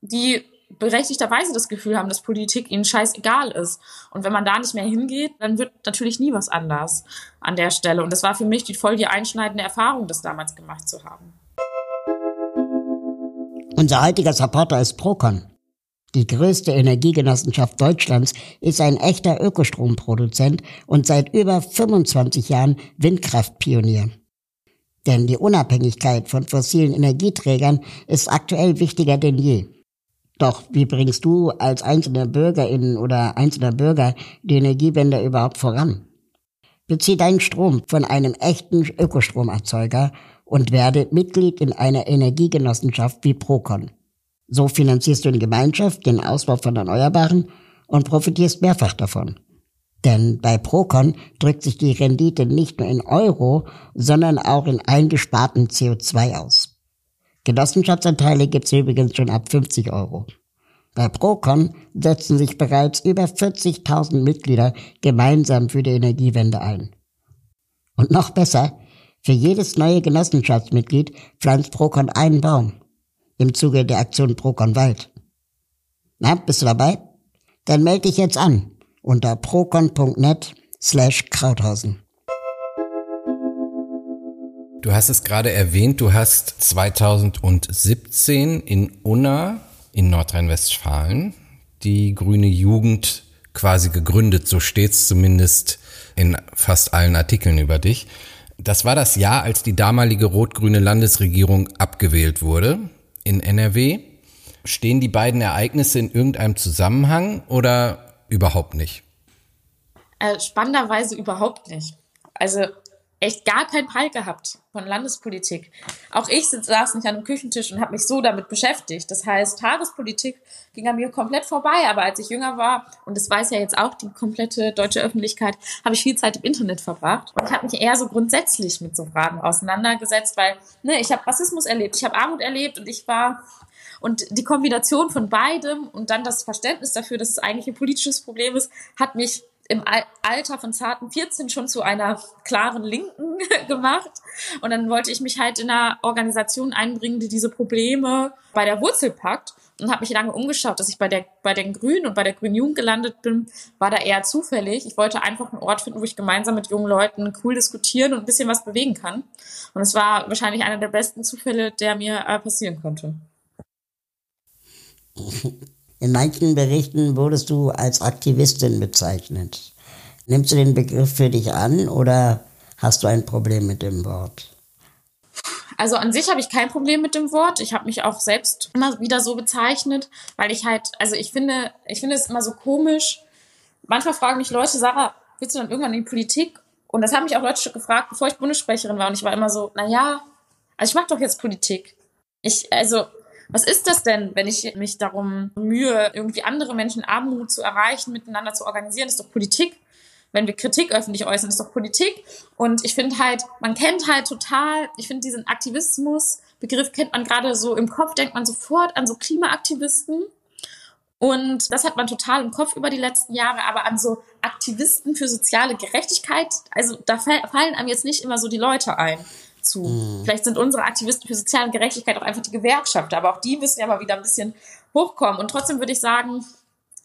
die berechtigterweise das Gefühl haben, dass Politik ihnen scheißegal ist. Und wenn man da nicht mehr hingeht, dann wird natürlich nie was anders an der Stelle. Und das war für mich die voll die einschneidende Erfahrung, das damals gemacht zu haben. Unser heutiger Supporter ist Procon. Die größte Energiegenossenschaft Deutschlands ist ein echter Ökostromproduzent und seit über 25 Jahren Windkraftpionier. Denn die Unabhängigkeit von fossilen Energieträgern ist aktuell wichtiger denn je. Doch wie bringst du als einzelne Bürgerin oder einzelner Bürger die Energiewende überhaupt voran? Bezieh deinen Strom von einem echten Ökostromerzeuger und werde Mitglied in einer Energiegenossenschaft wie Procon. So finanzierst du in Gemeinschaft den Ausbau von Erneuerbaren und profitierst mehrfach davon. Denn bei Procon drückt sich die Rendite nicht nur in Euro, sondern auch in eingesparten CO2 aus. Genossenschaftsanteile gibt's übrigens schon ab 50 Euro. Bei Procon setzen sich bereits über 40.000 Mitglieder gemeinsam für die Energiewende ein. Und noch besser, für jedes neue Genossenschaftsmitglied pflanzt Procon einen Baum im Zuge der Aktion Procon Wald. Na, bist du dabei? Dann melde dich jetzt an unter procon.net slash Krauthausen. Du hast es gerade erwähnt, du hast 2017 in Unna in Nordrhein-Westfalen die grüne Jugend quasi gegründet, so steht's zumindest in fast allen Artikeln über dich. Das war das Jahr, als die damalige rot-grüne Landesregierung abgewählt wurde in NRW. Stehen die beiden Ereignisse in irgendeinem Zusammenhang oder überhaupt nicht? Äh, spannenderweise überhaupt nicht. Also echt gar keinen Peil gehabt von Landespolitik. Auch ich saß nicht an einem Küchentisch und habe mich so damit beschäftigt. Das heißt, Tagespolitik ging an mir komplett vorbei. Aber als ich jünger war, und das weiß ja jetzt auch die komplette deutsche Öffentlichkeit, habe ich viel Zeit im Internet verbracht. Und ich habe mich eher so grundsätzlich mit so Fragen auseinandergesetzt, weil ne, ich habe Rassismus erlebt, ich habe Armut erlebt und ich war und die Kombination von beidem und dann das Verständnis dafür, dass es eigentlich ein politisches Problem ist, hat mich im Alter von zarten 14 schon zu einer klaren Linken gemacht. Und dann wollte ich mich halt in einer Organisation einbringen, die diese Probleme bei der Wurzel packt. Und habe mich lange umgeschaut, dass ich bei der bei den Grünen und bei der Grünen Jugend gelandet bin, war da eher zufällig. Ich wollte einfach einen Ort finden, wo ich gemeinsam mit jungen Leuten cool diskutieren und ein bisschen was bewegen kann. Und es war wahrscheinlich einer der besten Zufälle, der mir äh, passieren konnte. In manchen Berichten wurdest du als Aktivistin bezeichnet. Nimmst du den Begriff für dich an oder hast du ein Problem mit dem Wort? Also an sich habe ich kein Problem mit dem Wort. Ich habe mich auch selbst immer wieder so bezeichnet, weil ich halt, also ich finde, ich finde es immer so komisch. Manchmal fragen mich Leute, Sarah, willst du dann irgendwann in die Politik? Und das haben mich auch Leute gefragt, bevor ich Bundessprecherin war. Und ich war immer so, na ja, also ich mache doch jetzt Politik. Ich, also was ist das denn, wenn ich mich darum mühe, irgendwie andere Menschen Armut zu erreichen, miteinander zu organisieren? Das ist doch Politik. Wenn wir Kritik öffentlich äußern, ist doch Politik. Und ich finde halt, man kennt halt total, ich finde diesen Aktivismus-Begriff kennt man gerade so im Kopf, denkt man sofort an so Klimaaktivisten. Und das hat man total im Kopf über die letzten Jahre, aber an so Aktivisten für soziale Gerechtigkeit, also da fallen einem jetzt nicht immer so die Leute ein zu. Mhm. Vielleicht sind unsere Aktivisten für soziale Gerechtigkeit auch einfach die Gewerkschafter, aber auch die müssen ja mal wieder ein bisschen hochkommen. Und trotzdem würde ich sagen,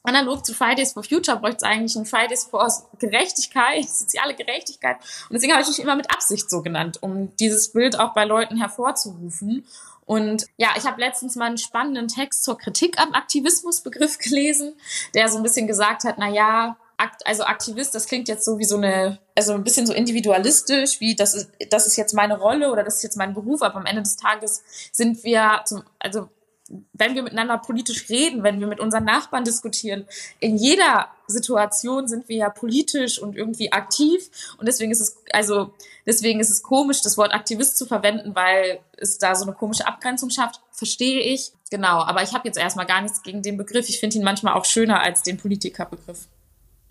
analog zu Fridays for Future bräuchte es eigentlich ein Fridays for Gerechtigkeit, soziale Gerechtigkeit. Und deswegen habe ich mich immer mit Absicht so genannt, um dieses Bild auch bei Leuten hervorzurufen. Und ja, ich habe letztens mal einen spannenden Text zur Kritik am Aktivismusbegriff gelesen, der so ein bisschen gesagt hat, na ja, also Aktivist, das klingt jetzt so wie so eine, also ein bisschen so individualistisch, wie das ist, das ist jetzt meine Rolle oder das ist jetzt mein Beruf, aber am Ende des Tages sind wir zum, also wenn wir miteinander politisch reden, wenn wir mit unseren Nachbarn diskutieren, in jeder Situation sind wir ja politisch und irgendwie aktiv. Und deswegen ist es, also, deswegen ist es komisch, das Wort Aktivist zu verwenden, weil es da so eine komische Abgrenzung schafft. Verstehe ich. Genau. Aber ich habe jetzt erstmal gar nichts gegen den Begriff. Ich finde ihn manchmal auch schöner als den Politikerbegriff.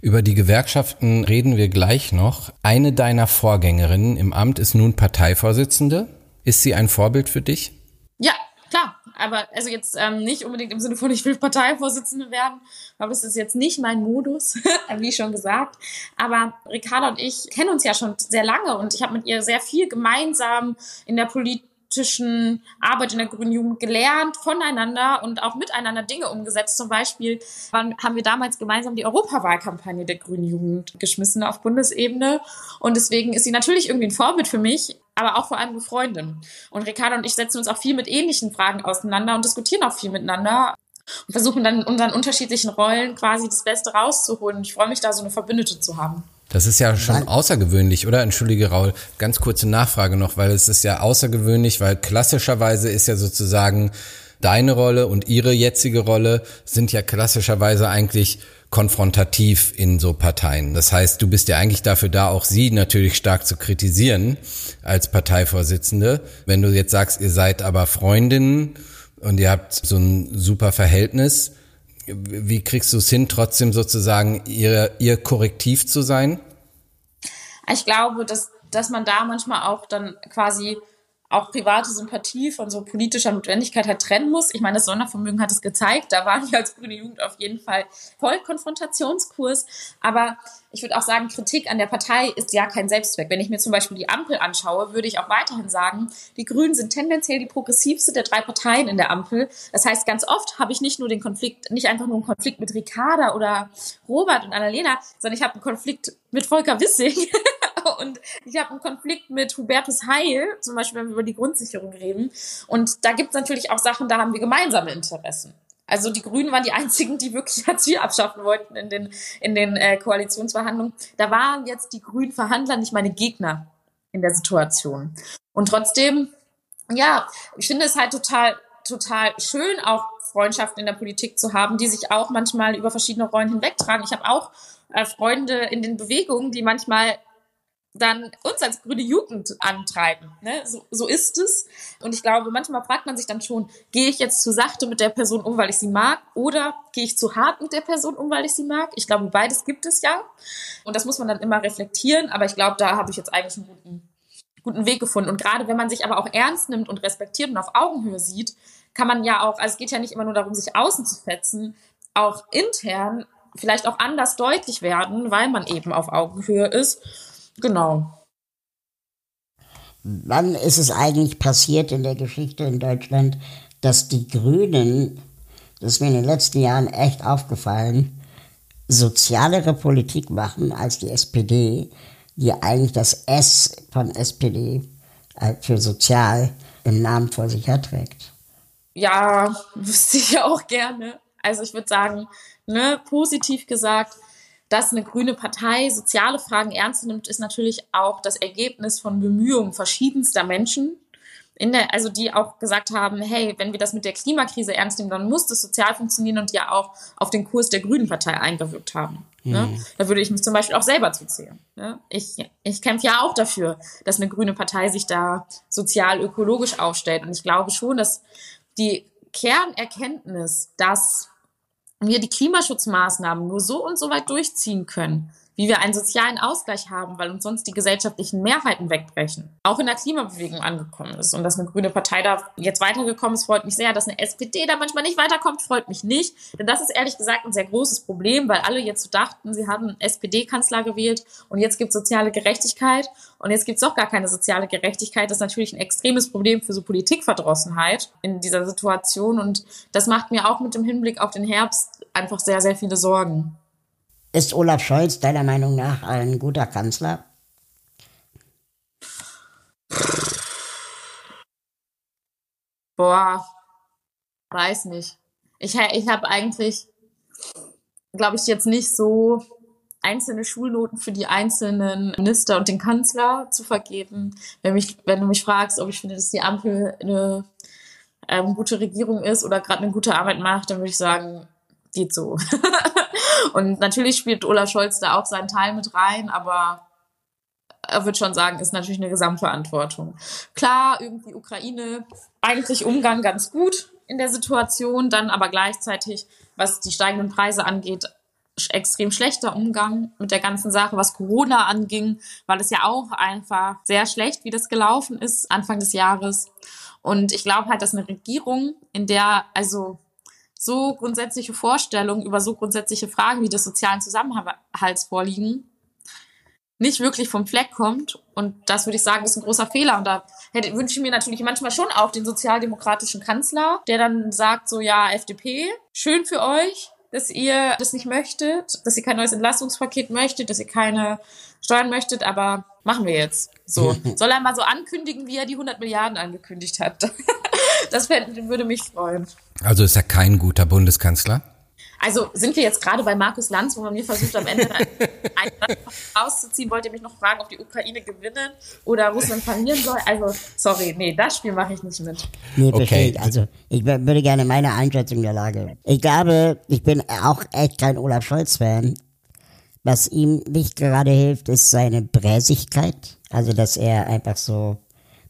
Über die Gewerkschaften reden wir gleich noch. Eine deiner Vorgängerinnen im Amt ist nun Parteivorsitzende. Ist sie ein Vorbild für dich? Ja, klar aber also jetzt ähm, nicht unbedingt im Sinne von, ich will Parteivorsitzende werden, aber das ist jetzt nicht mein Modus, wie schon gesagt. Aber Ricarda und ich kennen uns ja schon sehr lange und ich habe mit ihr sehr viel gemeinsam in der Politik politischen Arbeit in der Grünen Jugend gelernt, voneinander und auch miteinander Dinge umgesetzt. Zum Beispiel haben wir damals gemeinsam die Europawahlkampagne der Grünen Jugend geschmissen auf Bundesebene. Und deswegen ist sie natürlich irgendwie ein Vorbild für mich, aber auch vor allem eine Freundin. Und Ricardo und ich setzen uns auch viel mit ähnlichen Fragen auseinander und diskutieren auch viel miteinander und versuchen dann in unseren unterschiedlichen Rollen quasi das Beste rauszuholen. Ich freue mich da, so eine Verbündete zu haben. Das ist ja schon Nein. außergewöhnlich, oder? Entschuldige, Raul, ganz kurze Nachfrage noch, weil es ist ja außergewöhnlich, weil klassischerweise ist ja sozusagen deine Rolle und ihre jetzige Rolle sind ja klassischerweise eigentlich konfrontativ in so Parteien. Das heißt, du bist ja eigentlich dafür da, auch sie natürlich stark zu kritisieren als Parteivorsitzende. Wenn du jetzt sagst, ihr seid aber Freundinnen und ihr habt so ein super Verhältnis, wie kriegst du es hin, trotzdem sozusagen ihr, ihr Korrektiv zu sein? Ich glaube, dass, dass man da manchmal auch dann quasi auch private Sympathie von so politischer Notwendigkeit halt trennen muss. Ich meine, das Sondervermögen hat es gezeigt. Da waren wir als grüne Jugend auf jeden Fall voll Konfrontationskurs. Aber ich würde auch sagen, Kritik an der Partei ist ja kein Selbstzweck. Wenn ich mir zum Beispiel die Ampel anschaue, würde ich auch weiterhin sagen, die Grünen sind tendenziell die progressivste der drei Parteien in der Ampel. Das heißt, ganz oft habe ich nicht nur den Konflikt, nicht einfach nur einen Konflikt mit Ricarda oder Robert und Annalena, sondern ich habe einen Konflikt mit Volker Wissing und ich habe einen Konflikt mit Hubertus Heil, zum Beispiel, wenn wir über die Grundsicherung reden. Und da gibt es natürlich auch Sachen, da haben wir gemeinsame Interessen. Also die Grünen waren die einzigen, die wirklich Hartz IV abschaffen wollten in den, in den äh, Koalitionsverhandlungen. Da waren jetzt die grünen Verhandler nicht meine Gegner in der Situation. Und trotzdem, ja, ich finde es halt total, total schön, auch Freundschaften in der Politik zu haben, die sich auch manchmal über verschiedene Rollen hinwegtragen. Ich habe auch äh, Freunde in den Bewegungen, die manchmal dann uns als grüne Jugend antreiben. Ne? So, so ist es. Und ich glaube, manchmal fragt man sich dann schon, gehe ich jetzt zu sachte mit der Person um, weil ich sie mag, oder gehe ich zu hart mit der Person um, weil ich sie mag? Ich glaube, beides gibt es ja. Und das muss man dann immer reflektieren. Aber ich glaube, da habe ich jetzt eigentlich einen guten, guten Weg gefunden. Und gerade wenn man sich aber auch ernst nimmt und respektiert und auf Augenhöhe sieht, kann man ja auch, also es geht ja nicht immer nur darum, sich außen zu fetzen, auch intern vielleicht auch anders deutlich werden, weil man eben auf Augenhöhe ist. Genau. Wann ist es eigentlich passiert in der Geschichte in Deutschland, dass die Grünen, das ist mir in den letzten Jahren echt aufgefallen, sozialere Politik machen als die SPD, die eigentlich das S von SPD äh, für sozial im Namen vor sich herträgt? Ja, wüsste ich auch gerne. Also ich würde sagen, ne, positiv gesagt, dass eine grüne Partei soziale Fragen ernst nimmt, ist natürlich auch das Ergebnis von Bemühungen verschiedenster Menschen, in der, also die auch gesagt haben, hey, wenn wir das mit der Klimakrise ernst nehmen, dann muss das sozial funktionieren und ja auch auf den Kurs der Grünen Partei eingewirkt haben. Mhm. Ne? Da würde ich mich zum Beispiel auch selber zuzählen. Ne? Ich, ich kämpfe ja auch dafür, dass eine grüne Partei sich da sozial-ökologisch aufstellt. Und ich glaube schon, dass die Kernerkenntnis, dass wir die Klimaschutzmaßnahmen nur so und so weit durchziehen können, wie wir einen sozialen Ausgleich haben, weil uns sonst die gesellschaftlichen Mehrheiten wegbrechen, auch in der Klimabewegung angekommen ist. Und dass eine grüne Partei da jetzt weitergekommen ist, freut mich sehr. Dass eine SPD da manchmal nicht weiterkommt, freut mich nicht. Denn das ist ehrlich gesagt ein sehr großes Problem, weil alle jetzt so dachten, sie haben einen SPD-Kanzler gewählt und jetzt gibt es soziale Gerechtigkeit und jetzt gibt es doch gar keine soziale Gerechtigkeit. Das ist natürlich ein extremes Problem für so Politikverdrossenheit in dieser Situation. Und das macht mir auch mit dem Hinblick auf den Herbst einfach sehr, sehr viele Sorgen. Ist Olaf Scholz deiner Meinung nach ein guter Kanzler? Boah, weiß nicht. Ich, ich habe eigentlich, glaube ich, jetzt nicht so einzelne Schulnoten für die einzelnen Minister und den Kanzler zu vergeben. Wenn, mich, wenn du mich fragst, ob ich finde, dass die Ampel eine ähm, gute Regierung ist oder gerade eine gute Arbeit macht, dann würde ich sagen, geht so. und natürlich spielt Olaf Scholz da auch seinen Teil mit rein, aber er wird schon sagen, ist natürlich eine Gesamtverantwortung. Klar, irgendwie Ukraine, eigentlich Umgang ganz gut in der Situation, dann aber gleichzeitig, was die steigenden Preise angeht, extrem schlechter Umgang mit der ganzen Sache, was Corona anging, weil es ja auch einfach sehr schlecht, wie das gelaufen ist Anfang des Jahres. Und ich glaube halt, dass eine Regierung, in der also so grundsätzliche Vorstellungen über so grundsätzliche Fragen wie des sozialen Zusammenhalts vorliegen, nicht wirklich vom Fleck kommt. Und das würde ich sagen, ist ein großer Fehler. Und da hätte, wünsche ich mir natürlich manchmal schon auch den sozialdemokratischen Kanzler, der dann sagt so, ja, FDP, schön für euch, dass ihr das nicht möchtet, dass ihr kein neues Entlastungspaket möchtet, dass ihr keine Steuern möchtet, aber machen wir jetzt. So. Soll er mal so ankündigen, wie er die 100 Milliarden angekündigt hat. das würde mich freuen. Also ist er kein guter Bundeskanzler? Also sind wir jetzt gerade bei Markus Lanz, wo man mir versucht, am Ende einen rauszuziehen, wollt ihr mich noch fragen, ob die Ukraine gewinnen oder Russland verlieren soll? Also, sorry, nee, das Spiel mache ich nicht mit. Nee, verstehe okay. Also, ich würde gerne meine Einschätzung der Lage. Ich glaube, ich bin auch echt kein Olaf Scholz-Fan. Was ihm nicht gerade hilft, ist seine Bräsigkeit. Also, dass er einfach so,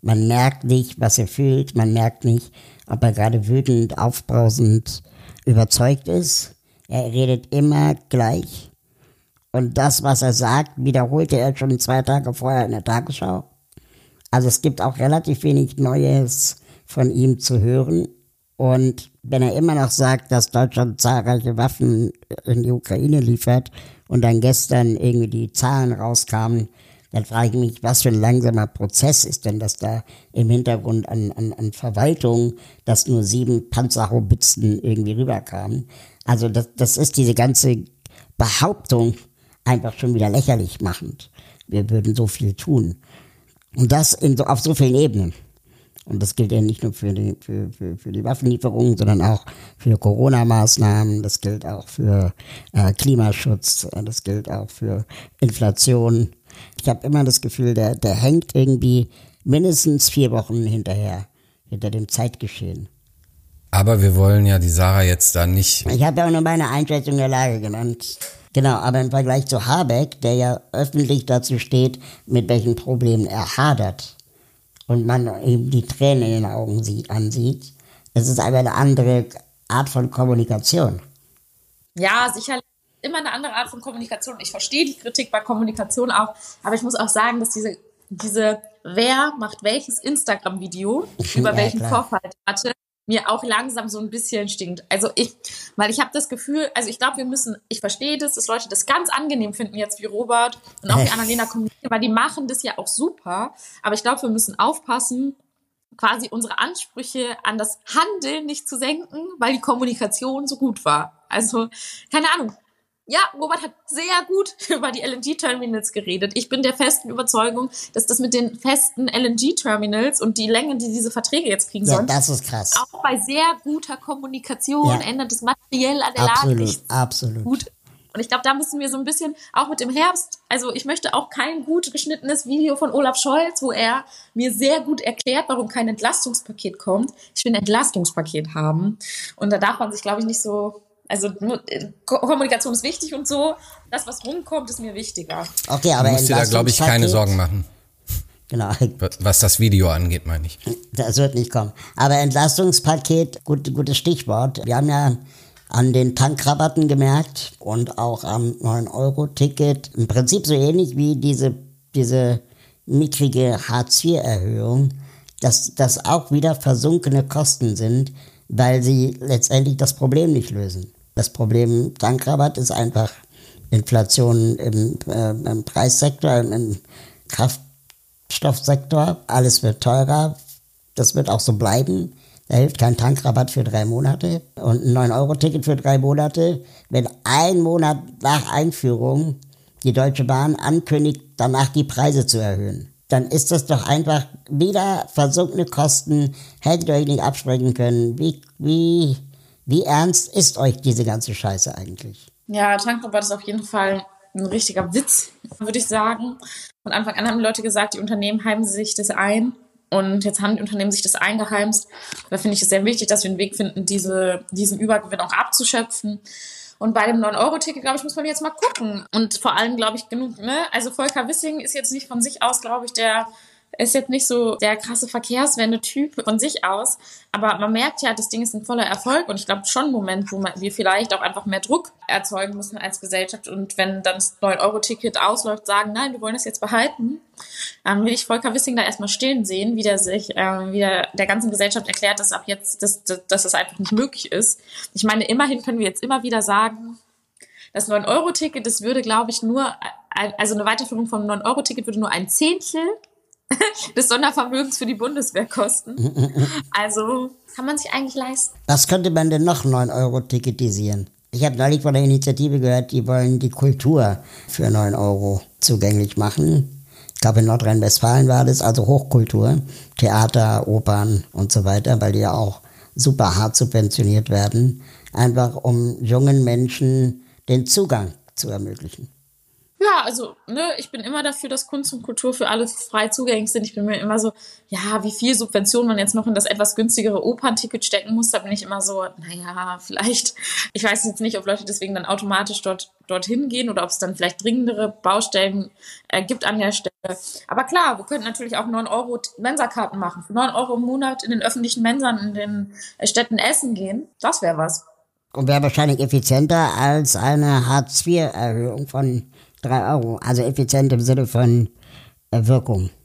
man merkt nicht, was er fühlt, man merkt nicht, ob er gerade wütend, aufbrausend, überzeugt ist. Er redet immer gleich. Und das, was er sagt, wiederholte er schon zwei Tage vorher in der Tagesschau. Also es gibt auch relativ wenig Neues von ihm zu hören. Und wenn er immer noch sagt, dass Deutschland zahlreiche Waffen in die Ukraine liefert und dann gestern irgendwie die Zahlen rauskamen, dann frage ich mich, was für ein langsamer Prozess ist denn das da im Hintergrund an, an, an Verwaltung, dass nur sieben Panzerhaubitzen irgendwie rüberkamen. Also das, das ist diese ganze Behauptung einfach schon wieder lächerlich machend. Wir würden so viel tun. Und das in, so, auf so vielen Ebenen. Und das gilt ja nicht nur für die, für, für, für die Waffenlieferungen, sondern auch für Corona-Maßnahmen, das gilt auch für äh, Klimaschutz, das gilt auch für Inflation, ich habe immer das Gefühl, der, der hängt irgendwie mindestens vier Wochen hinterher, hinter dem Zeitgeschehen. Aber wir wollen ja die Sarah jetzt da nicht. Ich habe ja auch nur meine Einschätzung der Lage genannt. Genau, aber im Vergleich zu Habeck, der ja öffentlich dazu steht, mit welchen Problemen er hadert und man eben die Tränen in den Augen sieht, ansieht, das ist einfach eine andere Art von Kommunikation. Ja, sicherlich immer eine andere Art von Kommunikation. Ich verstehe die Kritik bei Kommunikation auch, aber ich muss auch sagen, dass diese, diese wer macht welches Instagram-Video über ja, welchen klar. Vorfall hatte, mir auch langsam so ein bisschen stinkt. Also ich, weil ich habe das Gefühl, also ich glaube, wir müssen, ich verstehe das, dass Leute das ganz angenehm finden jetzt wie Robert und auch die Annalena kommunizieren, weil die machen das ja auch super. Aber ich glaube, wir müssen aufpassen, quasi unsere Ansprüche an das Handeln nicht zu senken, weil die Kommunikation so gut war. Also, keine Ahnung. Ja, Robert hat sehr gut über die LNG-Terminals geredet. Ich bin der festen Überzeugung, dass das mit den festen LNG-Terminals und die Länge, die diese Verträge jetzt kriegen ja, sollen, das ist krass. auch bei sehr guter Kommunikation ja. ändert es materiell an der absolut, Lage nichts. Absolut. Gut. Und ich glaube, da müssen wir so ein bisschen, auch mit dem Herbst, also ich möchte auch kein gut geschnittenes Video von Olaf Scholz, wo er mir sehr gut erklärt, warum kein Entlastungspaket kommt. Ich will ein Entlastungspaket haben. Und da darf man sich, glaube ich, nicht so also äh, Kommunikation ist wichtig und so. Das, was rumkommt, ist mir wichtiger. Okay, aber du musst dir da, glaube ich, keine Sorgen machen. Genau. Was das Video angeht, meine ich. Das wird nicht kommen. Aber Entlastungspaket, gut, gutes Stichwort. Wir haben ja an den Tankrabatten gemerkt und auch am 9-Euro-Ticket. Im Prinzip so ähnlich wie diese, diese mickrige Hartz-IV-Erhöhung, dass das auch wieder versunkene Kosten sind, weil sie letztendlich das Problem nicht lösen. Das Problem Tankrabatt ist einfach Inflation im, äh, im Preissektor, im, im Kraftstoffsektor. Alles wird teurer. Das wird auch so bleiben. Da hilft kein Tankrabatt für drei Monate und ein 9-Euro-Ticket für drei Monate. Wenn ein Monat nach Einführung die Deutsche Bahn ankündigt, danach die Preise zu erhöhen, dann ist das doch einfach wieder versunkene Kosten. Hättet ihr euch nicht absprechen können. Wie, wie, wie ernst ist euch diese ganze Scheiße eigentlich? Ja, Tankrabatt ist auf jeden Fall ein richtiger Witz, würde ich sagen. Von Anfang an haben die Leute gesagt, die Unternehmen heimsen sich das ein. Und jetzt haben die Unternehmen sich das eingeheimst. Da finde ich es sehr wichtig, dass wir einen Weg finden, diese, diesen Übergewinn auch abzuschöpfen. Und bei dem 9-Euro-Ticket, glaube ich, muss man jetzt mal gucken. Und vor allem, glaube ich, genug, ne? Also Volker Wissing ist jetzt nicht von sich aus, glaube ich, der ist jetzt nicht so der krasse Verkehrswende-Typ von sich aus, aber man merkt ja, das Ding ist ein voller Erfolg und ich glaube schon ein Moment, wo wir vielleicht auch einfach mehr Druck erzeugen müssen als Gesellschaft und wenn dann das 9-Euro-Ticket ausläuft, sagen, nein, wir wollen das jetzt behalten, dann will ich Volker Wissing da erstmal stehen sehen, wie der sich, äh, wie der, der ganzen Gesellschaft erklärt, dass ab jetzt, dass, dass, dass das einfach nicht möglich ist. Ich meine, immerhin können wir jetzt immer wieder sagen, das 9-Euro-Ticket, das würde, glaube ich, nur, also eine Weiterführung vom 9-Euro-Ticket würde nur ein Zehntel des Sondervermögens für die Bundeswehr kosten. Also kann man sich eigentlich leisten. Was könnte man denn noch 9 Euro ticketisieren? Ich habe neulich von der Initiative gehört, die wollen die Kultur für 9 Euro zugänglich machen. Ich glaube, in Nordrhein-Westfalen war das, also Hochkultur, Theater, Opern und so weiter, weil die ja auch super hart subventioniert werden, einfach um jungen Menschen den Zugang zu ermöglichen. Ja, also, ne, ich bin immer dafür, dass Kunst und Kultur für alle frei zugänglich sind. Ich bin mir immer so, ja, wie viel Subvention man jetzt noch in das etwas günstigere Opernticket stecken muss, da bin ich immer so, naja, vielleicht, ich weiß jetzt nicht, ob Leute deswegen dann automatisch dort, dorthin gehen oder ob es dann vielleicht dringendere Baustellen äh, gibt an der Stelle. Aber klar, wir könnten natürlich auch 9 Euro Mensakarten machen. Für 9 Euro im Monat in den öffentlichen Mensern in den Städten essen gehen. Das wäre was. Und wäre wahrscheinlich effizienter als eine Hartz-IV-Erhöhung von drei Euro. Also effizient im Sinne von äh, Wirkung.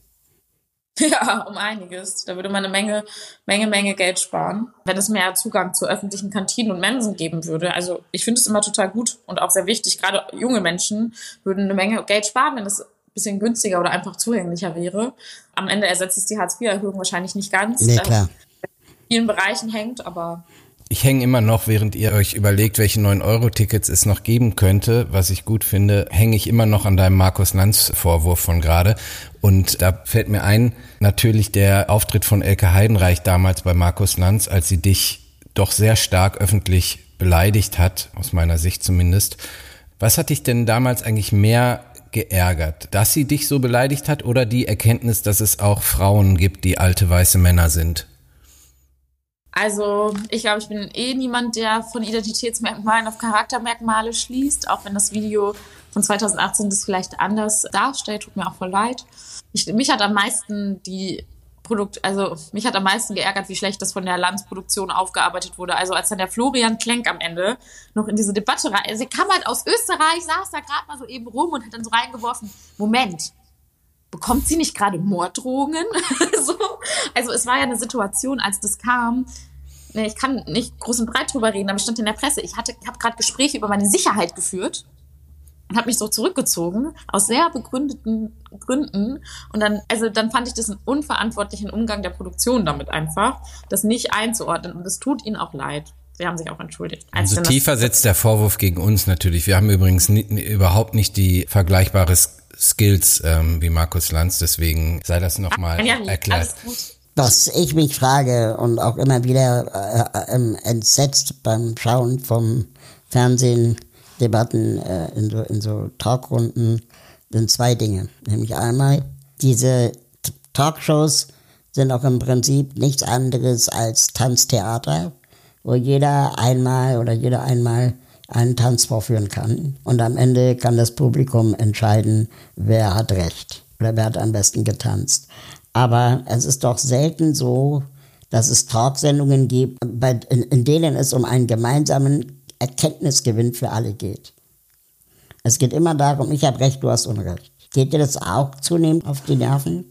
Ja, um einiges. Da würde man eine Menge, Menge, Menge Geld sparen, wenn es mehr Zugang zu öffentlichen Kantinen und Mensen geben würde. Also ich finde es immer total gut und auch sehr wichtig. Gerade junge Menschen würden eine Menge Geld sparen, wenn es ein bisschen günstiger oder einfach zugänglicher wäre. Am Ende ersetzt es die Hartz-IV-Erhöhung wahrscheinlich nicht ganz. Nee, klar. In vielen Bereichen hängt, aber ich hänge immer noch, während ihr euch überlegt, welche 9-Euro-Tickets es noch geben könnte, was ich gut finde, hänge ich immer noch an deinem Markus Lanz-Vorwurf von gerade. Und da fällt mir ein, natürlich der Auftritt von Elke Heidenreich damals bei Markus Lanz, als sie dich doch sehr stark öffentlich beleidigt hat, aus meiner Sicht zumindest. Was hat dich denn damals eigentlich mehr geärgert? Dass sie dich so beleidigt hat oder die Erkenntnis, dass es auch Frauen gibt, die alte weiße Männer sind? Also ich glaube, ich bin eh niemand, der von Identitätsmerkmalen auf Charaktermerkmale schließt, auch wenn das Video von 2018 das vielleicht anders darstellt, tut mir auch voll leid. Ich, mich hat am meisten die Produkt, also mich hat am meisten geärgert, wie schlecht das von der Landsproduktion aufgearbeitet wurde. Also als dann der Florian Klenk am Ende noch in diese Debatte rein, also er kam halt aus Österreich, saß da gerade mal so eben rum und hat dann so reingeworfen, Moment, bekommt sie nicht gerade Morddrohungen? so. Also es war ja eine Situation, als das kam. Ich kann nicht groß und breit drüber reden, aber stand in der Presse. Ich hatte, habe gerade Gespräche über meine Sicherheit geführt und habe mich so zurückgezogen aus sehr begründeten Gründen und dann also dann fand ich das einen unverantwortlichen Umgang der Produktion damit einfach das nicht einzuordnen und es tut ihnen auch leid Sie haben sich auch entschuldigt. Also tiefer setzt der Vorwurf gegen uns natürlich. Wir haben übrigens nie, überhaupt nicht die vergleichbare Skills ähm, wie Markus Lanz, deswegen sei das nochmal ja, erklärt. Was ich mich frage und auch immer wieder äh, äh, entsetzt beim Schauen vom Fernsehen, Debatten äh, in, so, in so Talkrunden, sind zwei Dinge. Nämlich einmal, diese Talkshows sind auch im Prinzip nichts anderes als Tanztheater, wo jeder einmal oder jeder einmal einen Tanz vorführen kann. Und am Ende kann das Publikum entscheiden, wer hat recht oder wer hat am besten getanzt. Aber es ist doch selten so, dass es Talksendungen gibt, in, denen es um einen gemeinsamen Erkenntnisgewinn für alle geht. Es geht immer darum, ich habe recht, du hast Unrecht. Geht dir das auch zunehmend auf die Nerven?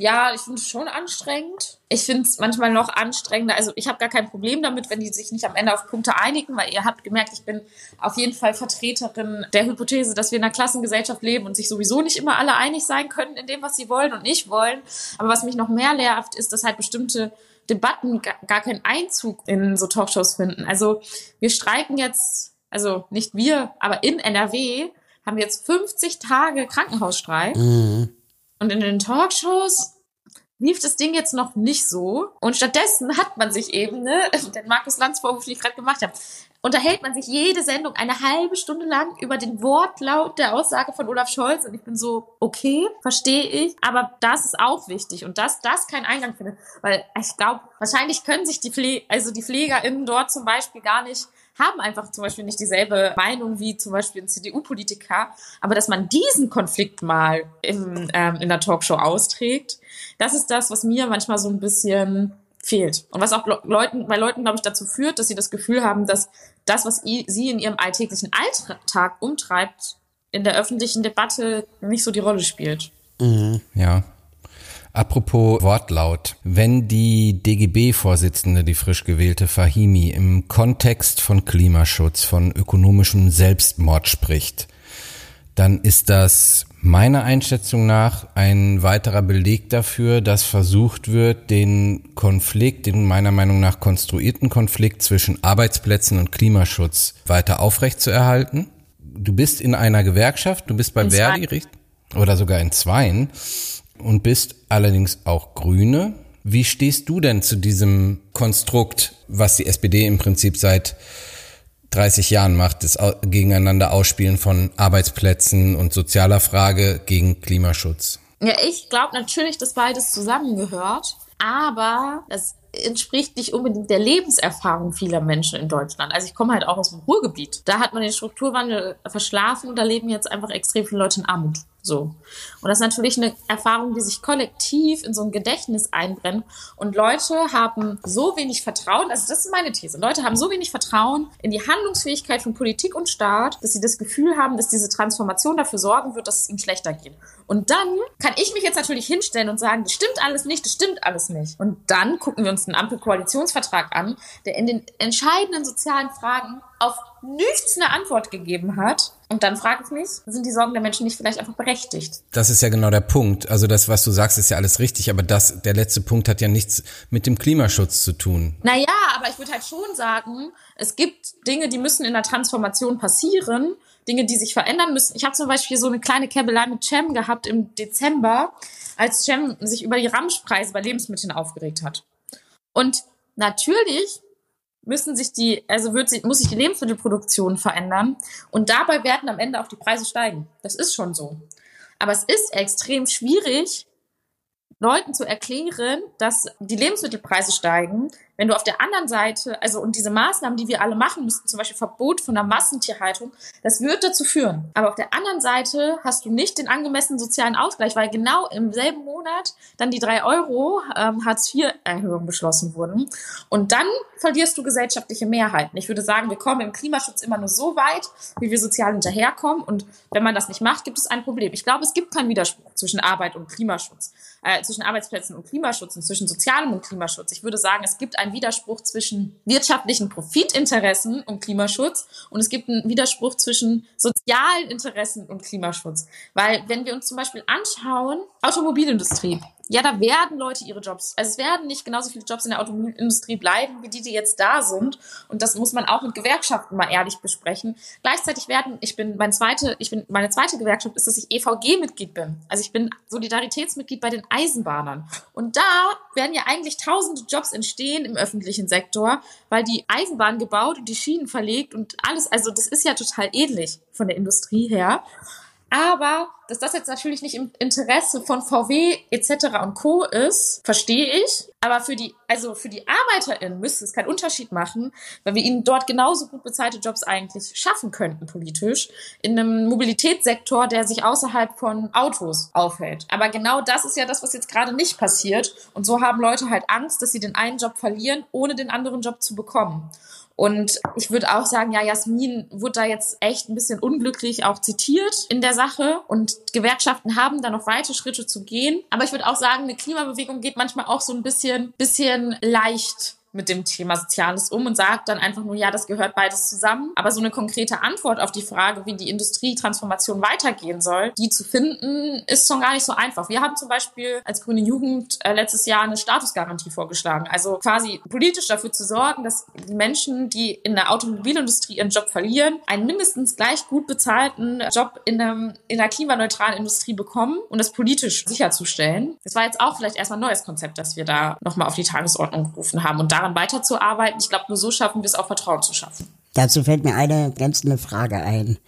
Ja, ich finde es schon anstrengend. Ich finde es manchmal noch anstrengender. Also ich habe gar kein Problem damit, wenn die sich nicht am Ende auf Punkte einigen, weil ihr habt gemerkt, ich bin auf jeden Fall Vertreterin der Hypothese, dass wir in einer Klassengesellschaft leben und sich sowieso nicht immer alle einig sein können in dem, was sie wollen und nicht wollen. Aber was mich noch mehr nervt, ist, dass halt bestimmte Debatten gar keinen Einzug in so Talkshows finden. Also wir streiken jetzt, also nicht wir, aber in NRW haben wir jetzt 50 Tage Krankenhausstreik. Mhm. Und in den Talkshows lief das Ding jetzt noch nicht so. Und stattdessen hat man sich eben, ne, den Markus Lanz Vorwurf, den ich gerade gemacht habe, unterhält man sich jede Sendung eine halbe Stunde lang über den Wortlaut der Aussage von Olaf Scholz. Und ich bin so, okay, verstehe ich. Aber das ist auch wichtig. Und dass das keinen Eingang findet. Weil ich glaube, wahrscheinlich können sich die Pfle also die PflegerInnen dort zum Beispiel gar nicht haben einfach zum Beispiel nicht dieselbe Meinung wie zum Beispiel ein CDU-Politiker. Aber dass man diesen Konflikt mal im, ähm, in der Talkshow austrägt, das ist das, was mir manchmal so ein bisschen fehlt. Und was auch Leuten, bei Leuten, glaube ich, dazu führt, dass sie das Gefühl haben, dass das, was sie in ihrem alltäglichen Alltag umtreibt, in der öffentlichen Debatte nicht so die Rolle spielt. Mhm. Ja. Apropos Wortlaut. Wenn die DGB-Vorsitzende, die frisch gewählte Fahimi, im Kontext von Klimaschutz, von ökonomischem Selbstmord spricht, dann ist das meiner Einschätzung nach ein weiterer Beleg dafür, dass versucht wird, den Konflikt, den meiner Meinung nach konstruierten Konflikt zwischen Arbeitsplätzen und Klimaschutz weiter aufrechtzuerhalten. Du bist in einer Gewerkschaft, du bist bei in Verdi oder sogar in Zweien und bist allerdings auch Grüne. Wie stehst du denn zu diesem Konstrukt, was die SPD im Prinzip seit 30 Jahren macht, das Gegeneinander Ausspielen von Arbeitsplätzen und sozialer Frage gegen Klimaschutz? Ja, ich glaube natürlich, dass beides zusammengehört, aber das entspricht nicht unbedingt der Lebenserfahrung vieler Menschen in Deutschland. Also ich komme halt auch aus dem Ruhrgebiet. Da hat man den Strukturwandel verschlafen und da leben jetzt einfach extrem viele Leute in Armut. So. Und das ist natürlich eine Erfahrung, die sich kollektiv in so ein Gedächtnis einbrennt. Und Leute haben so wenig Vertrauen, also das ist meine These. Leute haben so wenig Vertrauen in die Handlungsfähigkeit von Politik und Staat, dass sie das Gefühl haben, dass diese Transformation dafür sorgen wird, dass es ihnen schlechter geht. Und dann kann ich mich jetzt natürlich hinstellen und sagen, das stimmt alles nicht, das stimmt alles nicht. Und dann gucken wir uns den Ampelkoalitionsvertrag an, der in den entscheidenden sozialen Fragen auf nichts eine Antwort gegeben hat. Und dann frage ich mich, sind die Sorgen der Menschen nicht vielleicht einfach berechtigt? Das ist ja genau der Punkt. Also das, was du sagst, ist ja alles richtig, aber das, der letzte Punkt hat ja nichts mit dem Klimaschutz zu tun. Naja, aber ich würde halt schon sagen, es gibt Dinge, die müssen in der Transformation passieren, Dinge, die sich verändern müssen. Ich habe zum Beispiel so eine kleine Käbelei mit Cem gehabt im Dezember, als Cem sich über die Ramschpreise bei Lebensmitteln aufgeregt hat. Und natürlich müssen sich die, also wird sich, muss sich die Lebensmittelproduktion verändern und dabei werden am Ende auch die Preise steigen. Das ist schon so. Aber es ist extrem schwierig, Leuten zu erklären, dass die Lebensmittelpreise steigen, wenn du auf der anderen Seite, also und diese Maßnahmen, die wir alle machen müssten, zum Beispiel Verbot von der Massentierhaltung, das wird dazu führen. Aber auf der anderen Seite hast du nicht den angemessenen sozialen Ausgleich, weil genau im selben Monat dann die drei Euro ähm, Hartz-IV-Erhöhung beschlossen wurden. Und dann verlierst du gesellschaftliche Mehrheiten. Ich würde sagen, wir kommen im Klimaschutz immer nur so weit, wie wir sozial hinterherkommen. Und wenn man das nicht macht, gibt es ein Problem. Ich glaube, es gibt keinen Widerspruch zwischen Arbeit und Klimaschutz, äh, zwischen Arbeitsplätzen und Klimaschutz und zwischen sozialem und Klimaschutz. Ich würde sagen, es gibt ein Widerspruch zwischen wirtschaftlichen Profitinteressen und Klimaschutz und es gibt einen Widerspruch zwischen sozialen Interessen und Klimaschutz. Weil wenn wir uns zum Beispiel anschauen, Automobilindustrie, ja, da werden Leute ihre Jobs, also es werden nicht genauso viele Jobs in der Automobilindustrie bleiben, wie die, die jetzt da sind. Und das muss man auch mit Gewerkschaften mal ehrlich besprechen. Gleichzeitig werden, ich bin mein zweite, ich bin, meine zweite Gewerkschaft ist, dass ich EVG-Mitglied bin. Also ich bin Solidaritätsmitglied bei den Eisenbahnern. Und da werden ja eigentlich tausende Jobs entstehen im öffentlichen Sektor, weil die Eisenbahn gebaut und die Schienen verlegt und alles, also das ist ja total ähnlich von der Industrie her. Aber dass das jetzt natürlich nicht im Interesse von VW etc. und Co. ist, verstehe ich. Aber für die, also für die ArbeiterInnen müsste es keinen Unterschied machen, weil wir ihnen dort genauso gut bezahlte Jobs eigentlich schaffen könnten politisch in einem Mobilitätssektor, der sich außerhalb von Autos aufhält. Aber genau das ist ja das, was jetzt gerade nicht passiert. Und so haben Leute halt Angst, dass sie den einen Job verlieren, ohne den anderen Job zu bekommen. Und ich würde auch sagen, ja, Jasmin wurde da jetzt echt ein bisschen unglücklich auch zitiert in der Sache. Und Gewerkschaften haben da noch weite Schritte zu gehen. Aber ich würde auch sagen, eine Klimabewegung geht manchmal auch so ein bisschen, bisschen leicht mit dem Thema Soziales um und sagt dann einfach nur, ja, das gehört beides zusammen. Aber so eine konkrete Antwort auf die Frage, wie die Industrietransformation weitergehen soll, die zu finden, ist schon gar nicht so einfach. Wir haben zum Beispiel als Grüne Jugend äh, letztes Jahr eine Statusgarantie vorgeschlagen. Also quasi politisch dafür zu sorgen, dass die Menschen, die in der Automobilindustrie ihren Job verlieren, einen mindestens gleich gut bezahlten Job in, einem, in einer klimaneutralen Industrie bekommen und das politisch sicherzustellen. Das war jetzt auch vielleicht erstmal ein neues Konzept, das wir da nochmal auf die Tagesordnung gerufen haben. Und daran weiterzuarbeiten. Ich glaube, nur so schaffen wir es auch Vertrauen zu schaffen. Dazu fällt mir eine ganz eine Frage ein.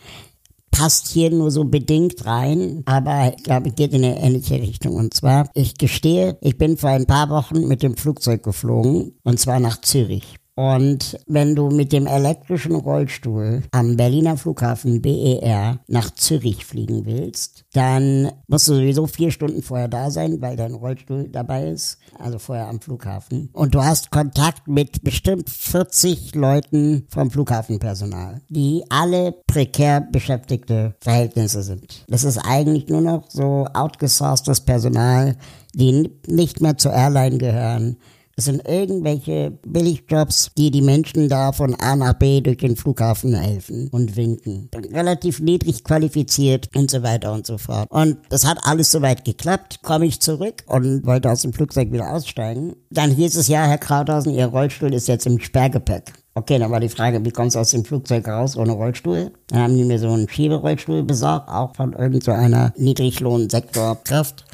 Passt hier nur so bedingt rein, aber ich glaube, geht in eine ähnliche Richtung. Und zwar, ich gestehe, ich bin vor ein paar Wochen mit dem Flugzeug geflogen, und zwar nach Zürich. Und wenn du mit dem elektrischen Rollstuhl am Berliner Flughafen BER nach Zürich fliegen willst, dann musst du sowieso vier Stunden vorher da sein, weil dein Rollstuhl dabei ist, also vorher am Flughafen. Und du hast Kontakt mit bestimmt 40 Leuten vom Flughafenpersonal, die alle prekär beschäftigte Verhältnisse sind. Das ist eigentlich nur noch so outgesourcedes Personal, die nicht mehr zur Airline gehören es sind irgendwelche Billigjobs, die die Menschen da von A nach B durch den Flughafen helfen und winken. Relativ niedrig qualifiziert und so weiter und so fort. Und das hat alles soweit geklappt. Komme ich zurück und wollte aus dem Flugzeug wieder aussteigen. Dann hieß es ja, Herr Krauthausen, Ihr Rollstuhl ist jetzt im Sperrgepäck. Okay, dann war die Frage, wie kommst du aus dem Flugzeug raus ohne Rollstuhl? Dann haben die mir so einen Schieberollstuhl besorgt, auch von irgendeiner so Niedriglohnsektorkraft.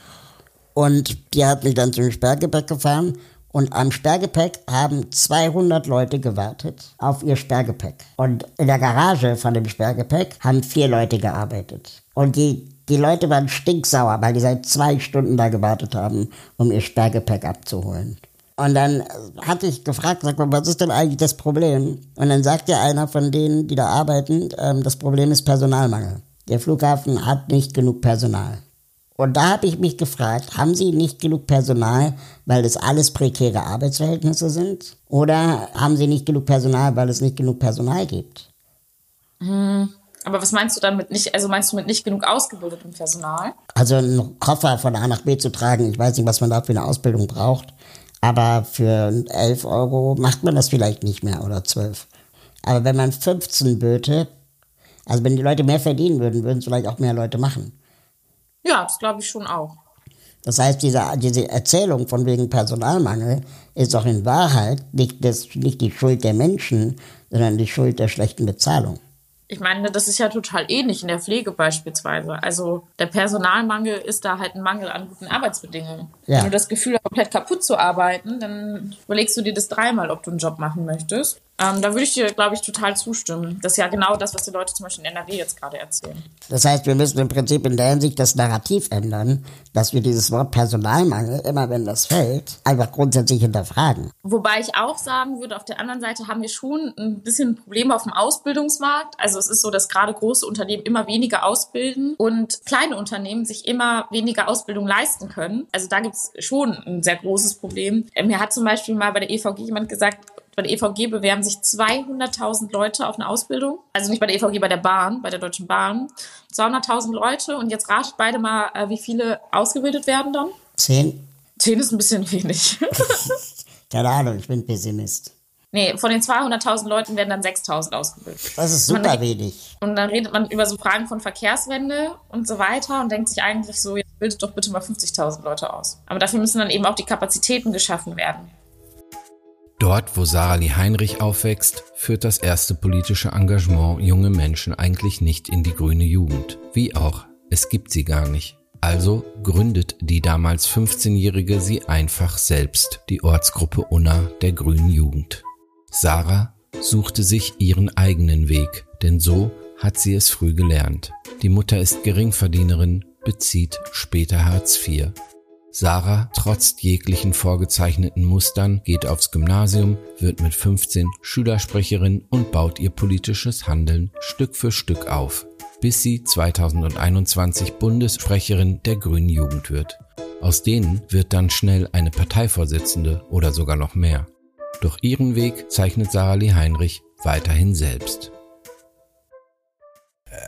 Und die hat mich dann zum Sperrgepäck gefahren und am Sperrgepäck haben 200 Leute gewartet auf ihr Sperrgepäck. Und in der Garage von dem Sperrgepäck haben vier Leute gearbeitet. Und die, die Leute waren stinksauer, weil die seit zwei Stunden da gewartet haben, um ihr Sperrgepäck abzuholen. Und dann hatte ich gefragt, sag mal, was ist denn eigentlich das Problem? Und dann sagte einer von denen, die da arbeiten, ähm, das Problem ist Personalmangel. Der Flughafen hat nicht genug Personal. Und da habe ich mich gefragt, haben Sie nicht genug Personal, weil es alles prekäre Arbeitsverhältnisse sind? Oder haben Sie nicht genug Personal, weil es nicht genug Personal gibt? Hm. Aber was meinst du damit nicht? Also meinst du mit nicht genug ausgebildetem Personal? Also einen Koffer von A nach B zu tragen, ich weiß nicht, was man da für eine Ausbildung braucht. Aber für 11 Euro macht man das vielleicht nicht mehr oder 12. Aber wenn man 15 Böte, also wenn die Leute mehr verdienen würden, würden es vielleicht auch mehr Leute machen. Ja, das glaube ich schon auch. Das heißt, diese, diese Erzählung von wegen Personalmangel ist doch in Wahrheit nicht, das, nicht die Schuld der Menschen, sondern die Schuld der schlechten Bezahlung. Ich meine, das ist ja total ähnlich in der Pflege beispielsweise. Also der Personalmangel ist da halt ein Mangel an guten Arbeitsbedingungen. Ja. Wenn du das Gefühl hast, komplett kaputt zu arbeiten, dann überlegst du dir das dreimal, ob du einen Job machen möchtest. Ähm, da würde ich dir, glaube ich, total zustimmen. Das ist ja genau das, was die Leute zum Beispiel in NRW jetzt gerade erzählen. Das heißt, wir müssen im Prinzip in der Hinsicht das Narrativ ändern, dass wir dieses Wort Personalmangel, immer wenn das fällt, einfach grundsätzlich hinterfragen. Wobei ich auch sagen würde, auf der anderen Seite haben wir schon ein bisschen Probleme auf dem Ausbildungsmarkt. Also es ist so, dass gerade große Unternehmen immer weniger ausbilden und kleine Unternehmen sich immer weniger Ausbildung leisten können. Also da gibt es schon ein sehr großes Problem. Mir hat zum Beispiel mal bei der EVG jemand gesagt, bei der EVG bewerben sich 200.000 Leute auf eine Ausbildung. Also nicht bei der EVG, bei der Bahn, bei der Deutschen Bahn. 200.000 Leute und jetzt ratet beide mal, äh, wie viele ausgebildet werden dann? Zehn. Zehn ist ein bisschen wenig. Keine Ahnung, ich bin Pessimist. Nee, von den 200.000 Leuten werden dann 6.000 ausgebildet. Das ist super man, wenig. Und dann redet man über so Fragen von Verkehrswende und so weiter und denkt sich eigentlich so, jetzt bildet doch bitte mal 50.000 Leute aus. Aber dafür müssen dann eben auch die Kapazitäten geschaffen werden. Dort, wo Sarah Lee Heinrich aufwächst, führt das erste politische Engagement junge Menschen eigentlich nicht in die grüne Jugend. Wie auch, es gibt sie gar nicht. Also gründet die damals 15-Jährige sie einfach selbst, die Ortsgruppe Unna der grünen Jugend. Sarah suchte sich ihren eigenen Weg, denn so hat sie es früh gelernt. Die Mutter ist Geringverdienerin, bezieht später Hartz IV. Sarah trotzt jeglichen vorgezeichneten Mustern, geht aufs Gymnasium, wird mit 15 Schülersprecherin und baut ihr politisches Handeln Stück für Stück auf, bis sie 2021 Bundessprecherin der Grünen Jugend wird. Aus denen wird dann schnell eine Parteivorsitzende oder sogar noch mehr. Doch ihren Weg zeichnet Sarah Lee Heinrich weiterhin selbst.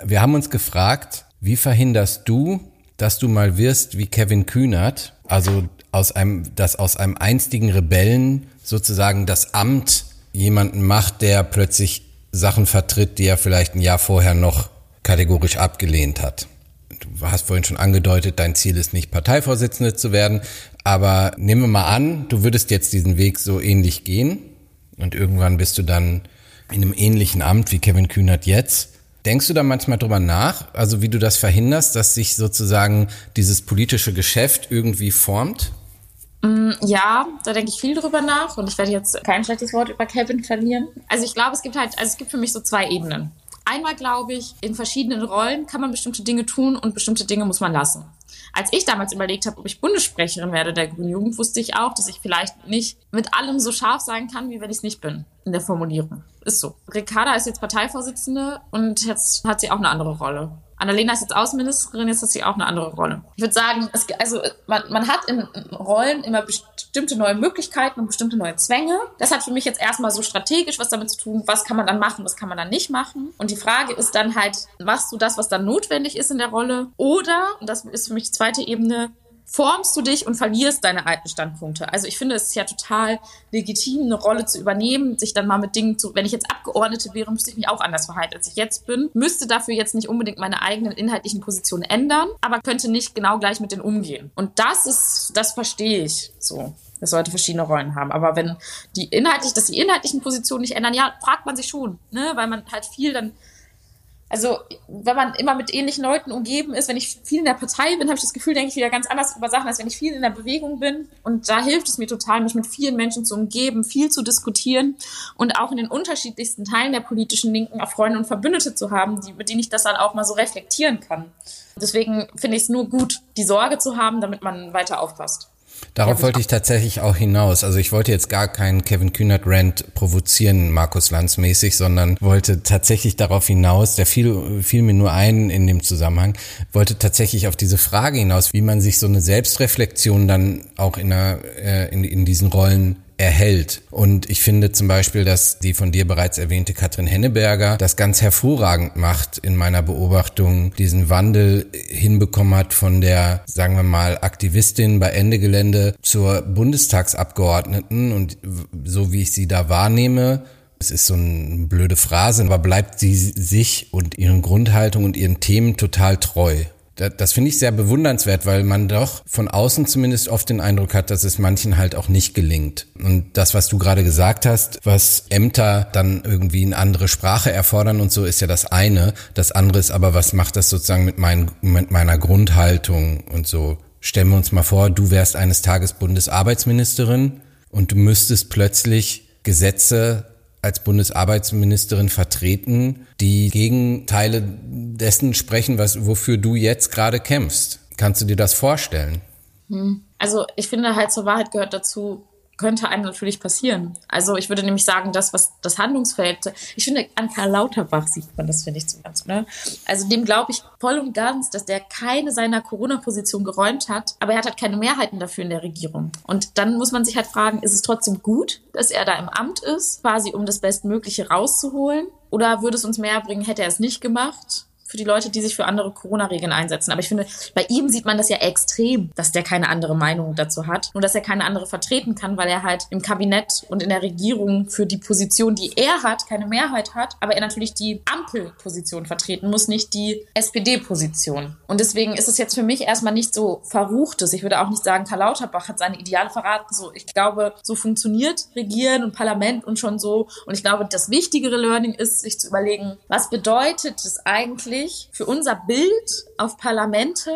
Wir haben uns gefragt, wie verhinderst du, dass du mal wirst wie Kevin Kühnert, also aus einem, dass aus einem einstigen Rebellen sozusagen das Amt jemanden macht, der plötzlich Sachen vertritt, die er vielleicht ein Jahr vorher noch kategorisch abgelehnt hat. Du hast vorhin schon angedeutet, dein Ziel ist nicht Parteivorsitzende zu werden, aber nehmen wir mal an, du würdest jetzt diesen Weg so ähnlich gehen und irgendwann bist du dann in einem ähnlichen Amt wie Kevin Kühnert jetzt. Denkst du da manchmal drüber nach, also wie du das verhinderst, dass sich sozusagen dieses politische Geschäft irgendwie formt? Mm, ja, da denke ich viel drüber nach und ich werde jetzt kein schlechtes Wort über Kevin verlieren. Also ich glaube, es gibt halt, also es gibt für mich so zwei Ebenen. Einmal glaube ich, in verschiedenen Rollen kann man bestimmte Dinge tun und bestimmte Dinge muss man lassen. Als ich damals überlegt habe, ob ich Bundessprecherin werde der Grünen Jugend, wusste ich auch, dass ich vielleicht nicht mit allem so scharf sein kann, wie wenn ich es nicht bin in der Formulierung. Ist so. Ricarda ist jetzt Parteivorsitzende und jetzt hat sie auch eine andere Rolle. Annalena ist jetzt Außenministerin, jetzt hat sie auch eine andere Rolle. Ich würde sagen, es, also man, man hat in Rollen immer bestimmte neue Möglichkeiten und bestimmte neue Zwänge. Das hat für mich jetzt erstmal so strategisch was damit zu tun, was kann man dann machen, was kann man dann nicht machen. Und die Frage ist dann halt, machst du das, was dann notwendig ist in der Rolle? Oder, und das ist für mich die zweite Ebene, formst du dich und verlierst deine alten Standpunkte. Also ich finde, es ist ja total legitim, eine Rolle zu übernehmen, sich dann mal mit Dingen zu, wenn ich jetzt Abgeordnete wäre, müsste ich mich auch anders verhalten, als ich jetzt bin, müsste dafür jetzt nicht unbedingt meine eigenen inhaltlichen Positionen ändern, aber könnte nicht genau gleich mit denen umgehen. Und das ist, das verstehe ich so. Das sollte verschiedene Rollen haben. Aber wenn die inhaltlich, dass die inhaltlichen Positionen nicht ändern, ja, fragt man sich schon, ne, weil man halt viel dann also wenn man immer mit ähnlichen Leuten umgeben ist, wenn ich viel in der Partei bin, habe ich das Gefühl, denke ich wieder ganz anders über Sachen, als wenn ich viel in der Bewegung bin. Und da hilft es mir total, mich mit vielen Menschen zu umgeben, viel zu diskutieren und auch in den unterschiedlichsten Teilen der politischen Linken auch Freunde und Verbündete zu haben, die, mit denen ich das dann auch mal so reflektieren kann. Deswegen finde ich es nur gut, die Sorge zu haben, damit man weiter aufpasst. Darauf wollte ich tatsächlich auch hinaus. Also ich wollte jetzt gar keinen Kevin Kühnert Rant provozieren, Markus Lanz mäßig, sondern wollte tatsächlich darauf hinaus, der fiel, fiel mir nur ein in dem Zusammenhang, wollte tatsächlich auf diese Frage hinaus, wie man sich so eine Selbstreflexion dann auch in, einer, äh, in, in diesen Rollen erhält. Und ich finde zum Beispiel, dass die von dir bereits erwähnte Katrin Henneberger das ganz hervorragend macht in meiner Beobachtung, diesen Wandel hinbekommen hat von der, sagen wir mal, Aktivistin bei Ende Gelände zur Bundestagsabgeordneten und so wie ich sie da wahrnehme, es ist so eine blöde Phrase, aber bleibt sie sich und ihren Grundhaltung und ihren Themen total treu das finde ich sehr bewundernswert, weil man doch von außen zumindest oft den Eindruck hat, dass es manchen halt auch nicht gelingt. Und das, was du gerade gesagt hast, was Ämter dann irgendwie eine andere Sprache erfordern und so, ist ja das eine. Das andere ist aber, was macht das sozusagen mit, mein, mit meiner Grundhaltung und so. Stellen wir uns mal vor, du wärst eines Tages Bundesarbeitsministerin und du müsstest plötzlich Gesetze als Bundesarbeitsministerin vertreten, die Gegenteile dessen sprechen, was, wofür du jetzt gerade kämpfst. Kannst du dir das vorstellen? Hm. Also ich finde halt zur Wahrheit gehört dazu, könnte einem natürlich passieren. Also ich würde nämlich sagen, das, was das Handlungsfeld, ich finde, an Karl Lauterbach sieht man das, finde ich, zum ganz, ne? Also dem glaube ich voll und ganz, dass der keine seiner Corona-Position geräumt hat, aber er hat halt keine Mehrheiten dafür in der Regierung. Und dann muss man sich halt fragen, ist es trotzdem gut, dass er da im Amt ist, quasi um das Bestmögliche rauszuholen? Oder würde es uns mehr bringen, hätte er es nicht gemacht? Für die Leute, die sich für andere Corona-Regeln einsetzen. Aber ich finde, bei ihm sieht man das ja extrem, dass der keine andere Meinung dazu hat und dass er keine andere vertreten kann, weil er halt im Kabinett und in der Regierung für die Position, die er hat, keine Mehrheit hat, aber er natürlich die Ampelposition vertreten muss, nicht die SPD-Position. Und deswegen ist es jetzt für mich erstmal nicht so verruchtes. Ich würde auch nicht sagen, Karl Lauterbach hat seine Ideale verraten. So, ich glaube, so funktioniert Regieren und Parlament und schon so. Und ich glaube, das wichtigere Learning ist, sich zu überlegen, was bedeutet es eigentlich, wichtig für unser Bild auf Parlamente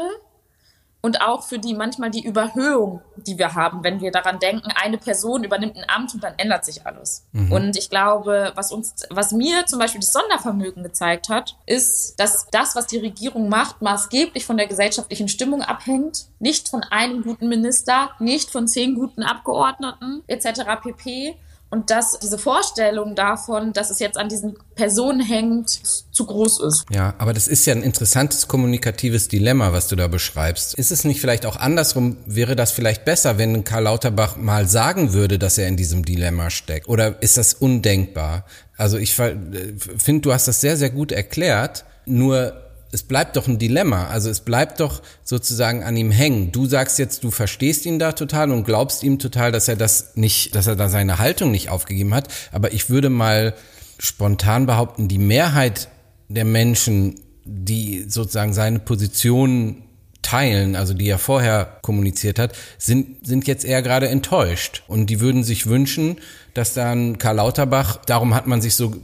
und auch für die manchmal die Überhöhung, die wir haben, wenn wir daran denken, eine Person übernimmt ein Amt und dann ändert sich alles. Mhm. Und ich glaube, was uns, was mir zum Beispiel das Sondervermögen gezeigt hat, ist, dass das, was die Regierung macht, maßgeblich von der gesellschaftlichen Stimmung abhängt, nicht von einem guten Minister, nicht von zehn guten Abgeordneten etc. pp und dass diese Vorstellung davon, dass es jetzt an diesen Personen hängt, zu groß ist. Ja, aber das ist ja ein interessantes kommunikatives Dilemma, was du da beschreibst. Ist es nicht vielleicht auch andersrum? Wäre das vielleicht besser, wenn Karl Lauterbach mal sagen würde, dass er in diesem Dilemma steckt? Oder ist das undenkbar? Also ich finde, du hast das sehr, sehr gut erklärt. Nur es bleibt doch ein Dilemma. Also es bleibt doch sozusagen an ihm hängen. Du sagst jetzt, du verstehst ihn da total und glaubst ihm total, dass er das nicht, dass er da seine Haltung nicht aufgegeben hat. Aber ich würde mal spontan behaupten, die Mehrheit der Menschen, die sozusagen seine Position teilen, also die er vorher kommuniziert hat, sind, sind jetzt eher gerade enttäuscht. Und die würden sich wünschen, dass dann Karl Lauterbach, darum hat man sich so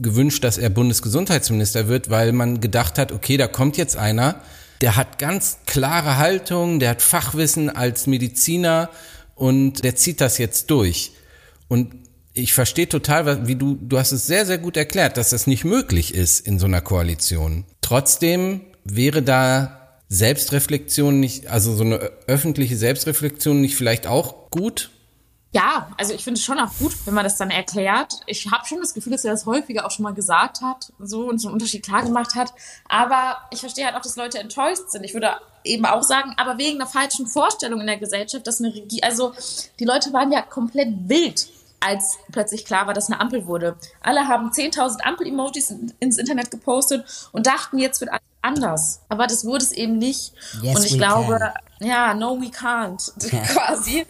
gewünscht, dass er Bundesgesundheitsminister wird, weil man gedacht hat, okay, da kommt jetzt einer, der hat ganz klare Haltung, der hat Fachwissen als Mediziner und der zieht das jetzt durch. Und ich verstehe total, wie du, du hast es sehr, sehr gut erklärt, dass das nicht möglich ist in so einer Koalition. Trotzdem wäre da Selbstreflexion nicht, also so eine öffentliche Selbstreflexion nicht vielleicht auch gut? Ja, also ich finde es schon auch gut, wenn man das dann erklärt. Ich habe schon das Gefühl, dass er das häufiger auch schon mal gesagt hat, so und so einen Unterschied klar gemacht hat. Aber ich verstehe halt auch, dass Leute enttäuscht sind. Ich würde eben auch sagen, aber wegen einer falschen Vorstellung in der Gesellschaft, dass eine Regie, also die Leute waren ja komplett wild als plötzlich klar war, dass eine Ampel wurde. Alle haben 10.000 Ampel-Emojis ins Internet gepostet und dachten, jetzt wird alles anders. Aber das wurde es eben nicht. Yes, und ich glaube, can. Ja, no, we can't, quasi.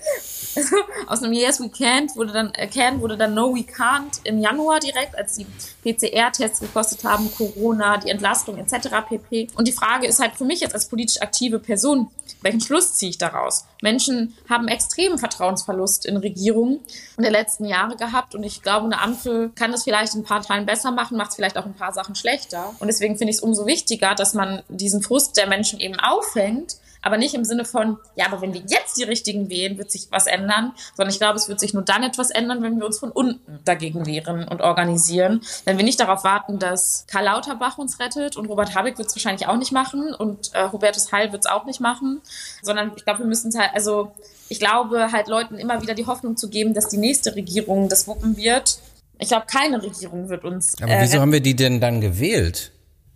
Aus einem Yes, we can't wurde dann, äh, can wurde dann No, we can't im Januar direkt, als die PCR-Tests gekostet haben, Corona, die Entlastung etc. pp. Und die Frage ist halt für mich jetzt als politisch aktive Person, welchen Schluss ziehe ich daraus? Menschen haben extremen Vertrauensverlust in Regierungen in den letzten Jahre gehabt und ich glaube, eine Ampel kann das vielleicht in ein paar Teilen besser machen, macht es vielleicht auch ein paar Sachen schlechter. Und deswegen finde ich es umso wichtiger, dass man diesen Frust der Menschen eben aufhängt aber nicht im Sinne von, ja, aber wenn wir jetzt die richtigen wählen, wird sich was ändern, sondern ich glaube, es wird sich nur dann etwas ändern, wenn wir uns von unten dagegen wehren und organisieren. Wenn wir nicht darauf warten, dass Karl Lauterbach uns rettet und Robert Habeck wird es wahrscheinlich auch nicht machen und äh, Hubertus Heil wird es auch nicht machen, sondern ich glaube, wir müssen es halt, also ich glaube halt Leuten immer wieder die Hoffnung zu geben, dass die nächste Regierung das wuppen wird. Ich glaube, keine Regierung wird uns. Aber wieso äh, haben wir die denn dann gewählt?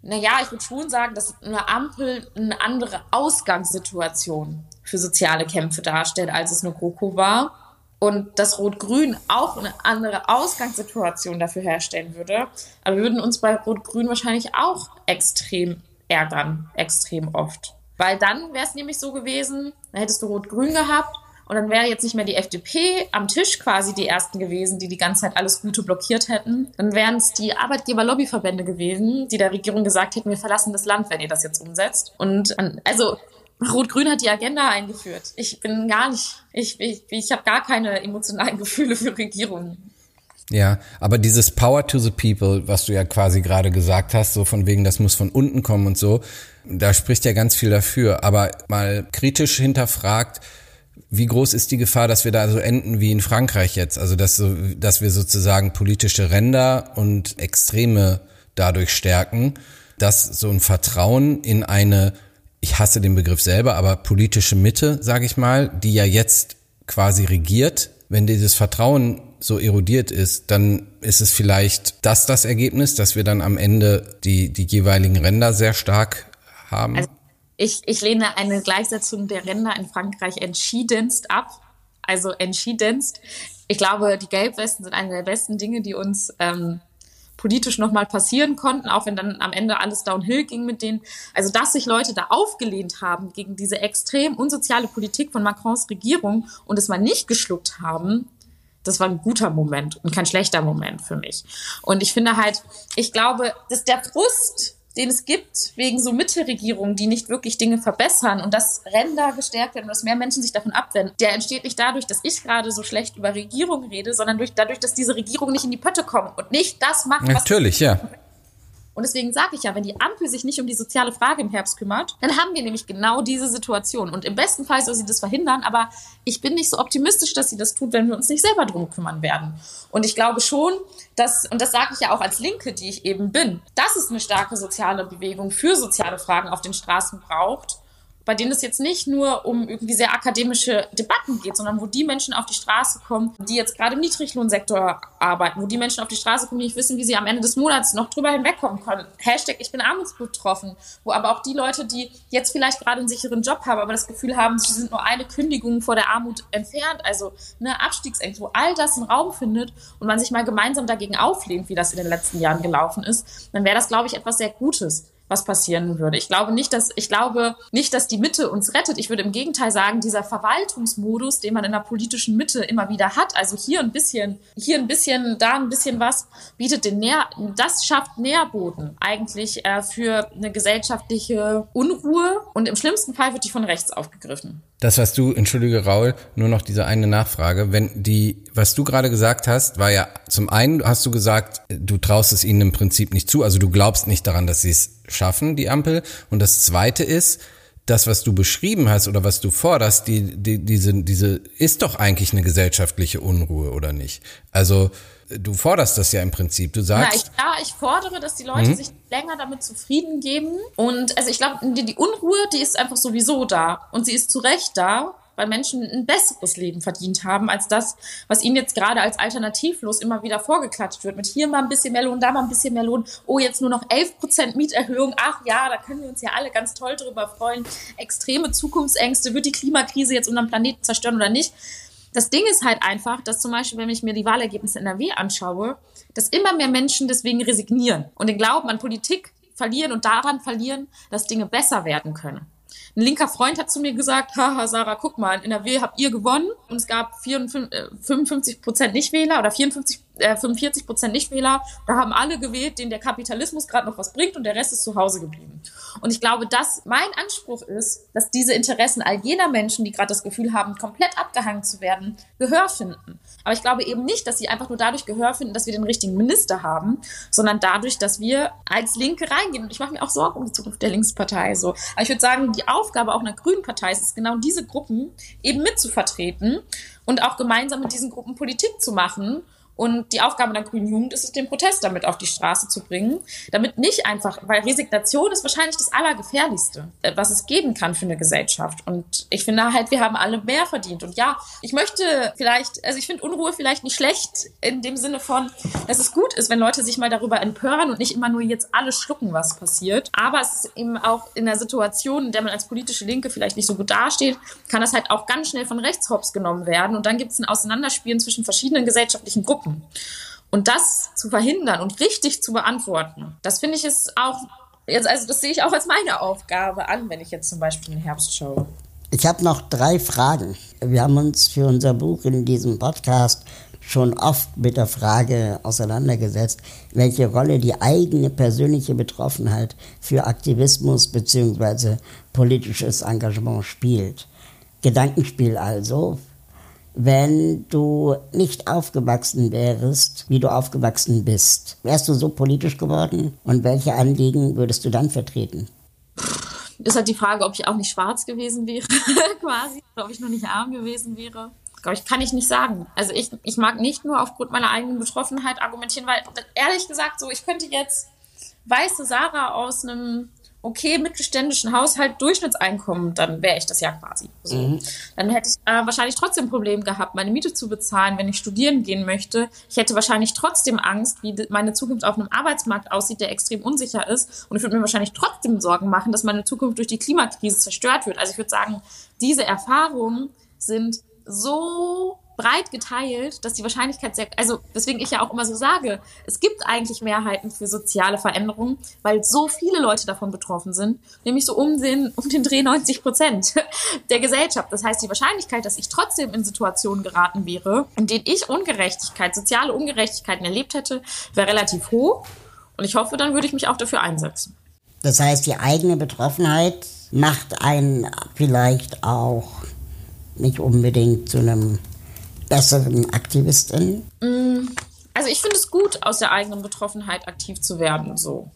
Naja, ich würde schon sagen, dass eine Ampel eine andere Ausgangssituation für soziale Kämpfe darstellt, als es eine GroKo war. Und dass Rot-Grün auch eine andere Ausgangssituation dafür herstellen würde. Aber wir würden uns bei Rot-Grün wahrscheinlich auch extrem ärgern, extrem oft. Weil dann wäre es nämlich so gewesen, dann hättest du Rot-Grün gehabt und dann wäre jetzt nicht mehr die FDP am Tisch quasi die ersten gewesen, die die ganze Zeit alles Gute blockiert hätten. Dann wären es die Arbeitgeber-Lobbyverbände gewesen, die der Regierung gesagt hätten, wir verlassen das Land, wenn ihr das jetzt umsetzt. Und also Rot-Grün hat die Agenda eingeführt. Ich bin gar nicht, ich, ich, ich habe gar keine emotionalen Gefühle für Regierungen. Ja, aber dieses Power to the People, was du ja quasi gerade gesagt hast, so von wegen, das muss von unten kommen und so, da spricht ja ganz viel dafür. Aber mal kritisch hinterfragt, wie groß ist die Gefahr, dass wir da so enden wie in Frankreich jetzt? Also, dass, so, dass wir sozusagen politische Ränder und Extreme dadurch stärken, dass so ein Vertrauen in eine, ich hasse den Begriff selber, aber politische Mitte, sage ich mal, die ja jetzt quasi regiert, wenn dieses Vertrauen so erodiert ist, dann ist es vielleicht das das Ergebnis, dass wir dann am Ende die, die jeweiligen Ränder sehr stark haben. Also ich, ich lehne eine Gleichsetzung der Ränder in Frankreich entschiedenst ab. Also entschiedenst. Ich glaube, die Gelbwesten sind eine der besten Dinge, die uns ähm, politisch nochmal passieren konnten, auch wenn dann am Ende alles downhill ging mit denen. Also, dass sich Leute da aufgelehnt haben gegen diese extrem unsoziale Politik von Macrons Regierung und es mal nicht geschluckt haben, das war ein guter Moment und kein schlechter Moment für mich. Und ich finde halt, ich glaube, dass der Frust den es gibt, wegen so Mittelregierungen, die nicht wirklich Dinge verbessern und dass Ränder gestärkt werden und dass mehr Menschen sich davon abwenden, der entsteht nicht dadurch, dass ich gerade so schlecht über Regierung rede, sondern durch, dadurch, dass diese Regierung nicht in die Pötte kommt und nicht das macht, was Natürlich, ja. Und deswegen sage ich ja, wenn die Ampel sich nicht um die soziale Frage im Herbst kümmert, dann haben wir nämlich genau diese Situation. Und im besten Fall soll sie das verhindern, aber ich bin nicht so optimistisch, dass sie das tut, wenn wir uns nicht selber drum kümmern werden. Und ich glaube schon, dass, und das sage ich ja auch als Linke, die ich eben bin, dass es eine starke soziale Bewegung für soziale Fragen auf den Straßen braucht bei denen es jetzt nicht nur um irgendwie sehr akademische Debatten geht, sondern wo die Menschen auf die Straße kommen, die jetzt gerade im Niedriglohnsektor arbeiten, wo die Menschen auf die Straße kommen, die nicht wissen, wie sie am Ende des Monats noch drüber hinwegkommen können. Hashtag ich bin armutsbetroffen, wo aber auch die Leute, die jetzt vielleicht gerade einen sicheren Job haben, aber das Gefühl haben, sie sind nur eine Kündigung vor der Armut entfernt, also eine Abstiegsängste, wo all das einen Raum findet und man sich mal gemeinsam dagegen auflehnt, wie das in den letzten Jahren gelaufen ist, dann wäre das, glaube ich, etwas sehr Gutes. Was passieren würde. Ich glaube nicht, dass ich glaube nicht, dass die Mitte uns rettet. Ich würde im Gegenteil sagen, dieser Verwaltungsmodus, den man in der politischen Mitte immer wieder hat, also hier ein bisschen, hier ein bisschen, da ein bisschen was, bietet den Nähr, das schafft Nährboden eigentlich äh, für eine gesellschaftliche Unruhe und im schlimmsten Fall wird die von rechts aufgegriffen. Das, was du, entschuldige Raul, nur noch diese eine Nachfrage. Wenn die, was du gerade gesagt hast, war ja zum einen hast du gesagt, du traust es ihnen im Prinzip nicht zu, also du glaubst nicht daran, dass sie es schaffen, die Ampel. Und das zweite ist, das, was du beschrieben hast oder was du forderst, die, die, diese, diese ist doch eigentlich eine gesellschaftliche Unruhe, oder nicht? Also du forderst das ja im Prinzip. Du sagst. Ja, ich, ja, ich fordere, dass die Leute mhm. sich länger damit zufrieden geben. Und also ich glaube, die, die Unruhe, die ist einfach sowieso da. Und sie ist zu Recht da weil Menschen ein besseres Leben verdient haben, als das, was ihnen jetzt gerade als alternativlos immer wieder vorgeklatscht wird. Mit hier mal ein bisschen mehr Lohn, da mal ein bisschen mehr Lohn. Oh, jetzt nur noch 11 Prozent Mieterhöhung. Ach ja, da können wir uns ja alle ganz toll drüber freuen. Extreme Zukunftsängste. Wird die Klimakrise jetzt unseren Planeten zerstören oder nicht? Das Ding ist halt einfach, dass zum Beispiel, wenn ich mir die Wahlergebnisse in NRW anschaue, dass immer mehr Menschen deswegen resignieren und den Glauben an Politik verlieren und daran verlieren, dass Dinge besser werden können. Ein linker Freund hat zu mir gesagt, haha, Sarah, guck mal, in NRW habt ihr gewonnen und es gab 54, 55 äh, Prozent Nichtwähler oder 54 äh, 45 Prozent Nichtwähler. Da haben alle gewählt, denen der Kapitalismus gerade noch was bringt und der Rest ist zu Hause geblieben. Und ich glaube, dass mein Anspruch ist, dass diese Interessen all jener Menschen, die gerade das Gefühl haben, komplett abgehangen zu werden, Gehör finden. Aber ich glaube eben nicht, dass sie einfach nur dadurch Gehör finden, dass wir den richtigen Minister haben, sondern dadurch, dass wir als Linke reingehen. Und ich mache mir auch Sorgen um die Zukunft der Linkspartei. So. Aber ich würde sagen, die Aufgabe auch einer Grünen Partei ist es, genau diese Gruppen eben mitzuvertreten und auch gemeinsam mit diesen Gruppen Politik zu machen und die Aufgabe der grünen Jugend ist es, den Protest damit auf die Straße zu bringen. Damit nicht einfach, weil Resignation ist wahrscheinlich das Allergefährlichste, äh, was es geben kann für eine Gesellschaft. Und ich finde halt, wir haben alle mehr verdient. Und ja, ich möchte vielleicht, also ich finde Unruhe vielleicht nicht schlecht in dem Sinne von, dass es gut ist, wenn Leute sich mal darüber empören und nicht immer nur jetzt alle schlucken, was passiert. Aber es ist eben auch in der Situation, in der man als politische Linke vielleicht nicht so gut dasteht, kann das halt auch ganz schnell von rechts hops genommen werden. Und dann gibt es ein Auseinanderspielen zwischen verschiedenen gesellschaftlichen Gruppen gucken. Und das zu verhindern und richtig zu beantworten, das finde ich ist auch, jetzt, also das sehe ich auch als meine Aufgabe an, wenn ich jetzt zum Beispiel den Herbst schaue. Ich habe noch drei Fragen. Wir haben uns für unser Buch in diesem Podcast schon oft mit der Frage auseinandergesetzt, welche Rolle die eigene persönliche Betroffenheit für Aktivismus bzw. politisches Engagement spielt. Gedankenspiel also, wenn du nicht aufgewachsen wärst, wie du aufgewachsen bist? Wärst du so politisch geworden? Und welche Anliegen würdest du dann vertreten? Ist halt die Frage, ob ich auch nicht schwarz gewesen wäre, quasi, oder ob ich nur nicht arm gewesen wäre. Glaube ich, kann ich nicht sagen. Also ich, ich mag nicht nur aufgrund meiner eigenen Betroffenheit argumentieren, weil ehrlich gesagt so, ich könnte jetzt weiße Sarah aus einem okay mittelständischen Haushalt Durchschnittseinkommen, dann wäre ich das ja quasi. So. Mhm. Dann hätte ich äh, wahrscheinlich trotzdem ein Problem gehabt, meine Miete zu bezahlen, wenn ich studieren gehen möchte. Ich hätte wahrscheinlich trotzdem Angst, wie meine Zukunft auf einem Arbeitsmarkt aussieht, der extrem unsicher ist. Und ich würde mir wahrscheinlich trotzdem Sorgen machen, dass meine Zukunft durch die Klimakrise zerstört wird. Also ich würde sagen, diese Erfahrungen sind so breit geteilt, dass die Wahrscheinlichkeit sehr, also weswegen ich ja auch immer so sage, es gibt eigentlich Mehrheiten für soziale Veränderungen, weil so viele Leute davon betroffen sind, nämlich so um den, um den Dreh 90 Prozent der Gesellschaft. Das heißt, die Wahrscheinlichkeit, dass ich trotzdem in Situationen geraten wäre, in denen ich Ungerechtigkeit, soziale Ungerechtigkeiten erlebt hätte, wäre relativ hoch. Und ich hoffe, dann würde ich mich auch dafür einsetzen. Das heißt, die eigene Betroffenheit macht einen vielleicht auch nicht unbedingt zu einem besseren Aktivistin? Mm, also ich finde es gut, aus der eigenen Betroffenheit aktiv zu werden, so.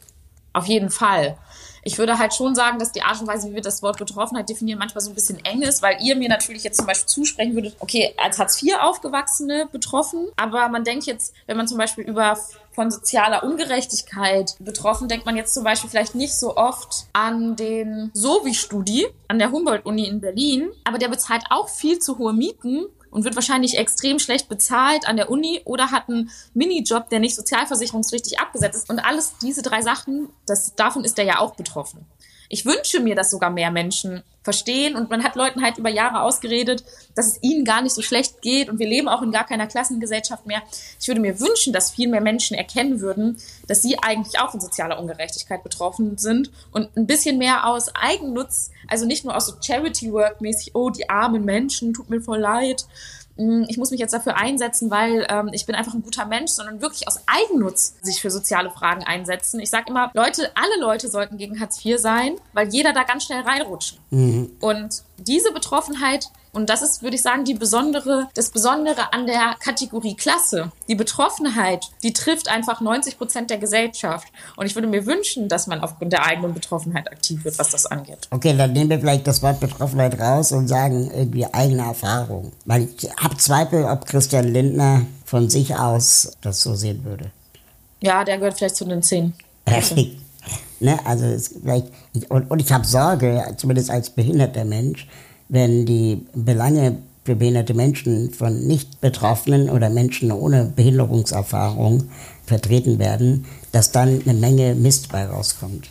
Auf jeden Fall. Ich würde halt schon sagen, dass die Art und Weise, wie wir das Wort Betroffenheit definieren, manchmal so ein bisschen eng ist, weil ihr mir natürlich jetzt zum Beispiel zusprechen würdet, okay, als Hartz IV aufgewachsene betroffen, aber man denkt jetzt, wenn man zum Beispiel über von sozialer Ungerechtigkeit betroffen, denkt man jetzt zum Beispiel vielleicht nicht so oft an den Sovi-Studi an der Humboldt-Uni in Berlin, aber der bezahlt auch viel zu hohe Mieten und wird wahrscheinlich extrem schlecht bezahlt an der Uni oder hat einen Minijob, der nicht sozialversicherungsrichtig abgesetzt ist. Und alles diese drei Sachen, das, davon ist er ja auch betroffen. Ich wünsche mir, dass sogar mehr Menschen verstehen. Und man hat Leuten halt über Jahre ausgeredet, dass es ihnen gar nicht so schlecht geht und wir leben auch in gar keiner Klassengesellschaft mehr. Ich würde mir wünschen, dass viel mehr Menschen erkennen würden, dass sie eigentlich auch von sozialer Ungerechtigkeit betroffen sind und ein bisschen mehr aus Eigennutz, also nicht nur aus so Charity-Work mäßig, oh, die armen Menschen, tut mir voll leid, ich muss mich jetzt dafür einsetzen, weil ähm, ich bin einfach ein guter Mensch, sondern wirklich aus Eigennutz sich für soziale Fragen einsetzen. Ich sage immer, Leute, alle Leute sollten gegen Hartz IV sein, weil jeder da ganz schnell reinrutscht. Mhm. Und diese Betroffenheit und das ist, würde ich sagen, die besondere, das Besondere an der Kategorie Klasse. Die Betroffenheit, die trifft einfach 90 Prozent der Gesellschaft. Und ich würde mir wünschen, dass man aufgrund der eigenen Betroffenheit aktiv wird, was das angeht. Okay, dann nehmen wir vielleicht das Wort Betroffenheit raus und sagen irgendwie eigene Erfahrung. Weil ich habe Zweifel, ob Christian Lindner von sich aus das so sehen würde. Ja, der gehört vielleicht zu den zehn. ne, also vielleicht, und, und ich habe Sorge, zumindest als behinderter Mensch, wenn die Belange für behinderte Menschen von Nicht-Betroffenen oder Menschen ohne Behinderungserfahrung vertreten werden, dass dann eine Menge Mist bei rauskommt.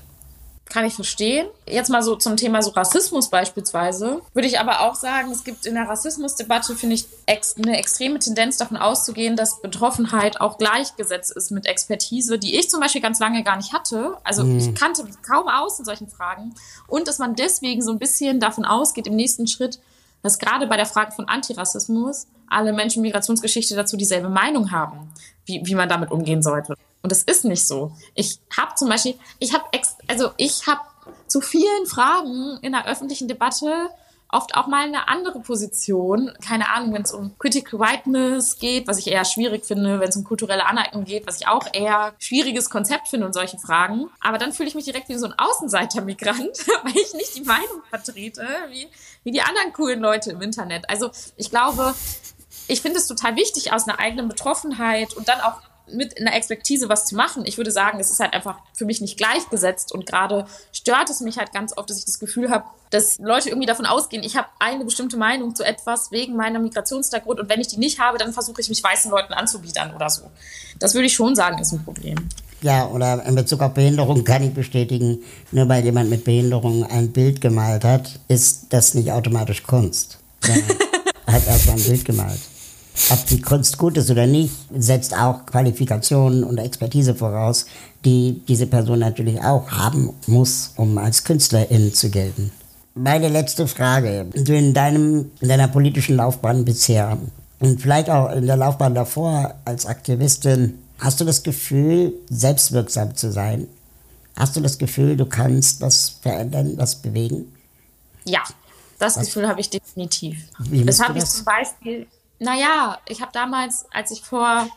Kann ich verstehen. Jetzt mal so zum Thema so Rassismus beispielsweise. Würde ich aber auch sagen, es gibt in der Rassismusdebatte, finde ich, ex eine extreme Tendenz davon auszugehen, dass Betroffenheit auch gleichgesetzt ist mit Expertise, die ich zum Beispiel ganz lange gar nicht hatte. Also mhm. ich kannte kaum aus in solchen Fragen. Und dass man deswegen so ein bisschen davon ausgeht, im nächsten Schritt, dass gerade bei der Frage von Antirassismus alle Menschen Migrationsgeschichte dazu dieselbe Meinung haben, wie, wie man damit umgehen sollte. Und das ist nicht so. Ich habe zum Beispiel, ich habe, also ich habe zu vielen Fragen in der öffentlichen Debatte oft auch mal eine andere Position. Keine Ahnung, wenn es um Critical Whiteness geht, was ich eher schwierig finde, wenn es um kulturelle Aneignung geht, was ich auch eher schwieriges Konzept finde und solche Fragen. Aber dann fühle ich mich direkt wie so ein Außenseiter-Migrant, weil ich nicht die Meinung vertrete, wie, wie die anderen coolen Leute im Internet. Also ich glaube, ich finde es total wichtig, aus einer eigenen Betroffenheit und dann auch mit einer Expertise was zu machen. Ich würde sagen, es ist halt einfach für mich nicht gleichgesetzt und gerade stört es mich halt ganz oft, dass ich das Gefühl habe, dass Leute irgendwie davon ausgehen, ich habe eine bestimmte Meinung zu etwas wegen meiner Migrationshintergrund und wenn ich die nicht habe, dann versuche ich mich weißen Leuten anzubiedern oder so. Das würde ich schon sagen, ist ein Problem. Ja, oder in Bezug auf Behinderung kann ich bestätigen, nur weil jemand mit Behinderung ein Bild gemalt hat, ist das nicht automatisch Kunst. Er hat erst ein Bild gemalt. Ob die Kunst gut ist oder nicht, setzt auch Qualifikationen und Expertise voraus, die diese Person natürlich auch haben muss, um als Künstlerin zu gelten. Meine letzte Frage. Du in, deinem, in deiner politischen Laufbahn bisher und vielleicht auch in der Laufbahn davor als Aktivistin, hast du das Gefühl, selbstwirksam zu sein? Hast du das Gefühl, du kannst was verändern, was bewegen? Ja, das was? Gefühl habe ich definitiv. Das habe ich zum Beispiel naja, ich habe damals, als ich vor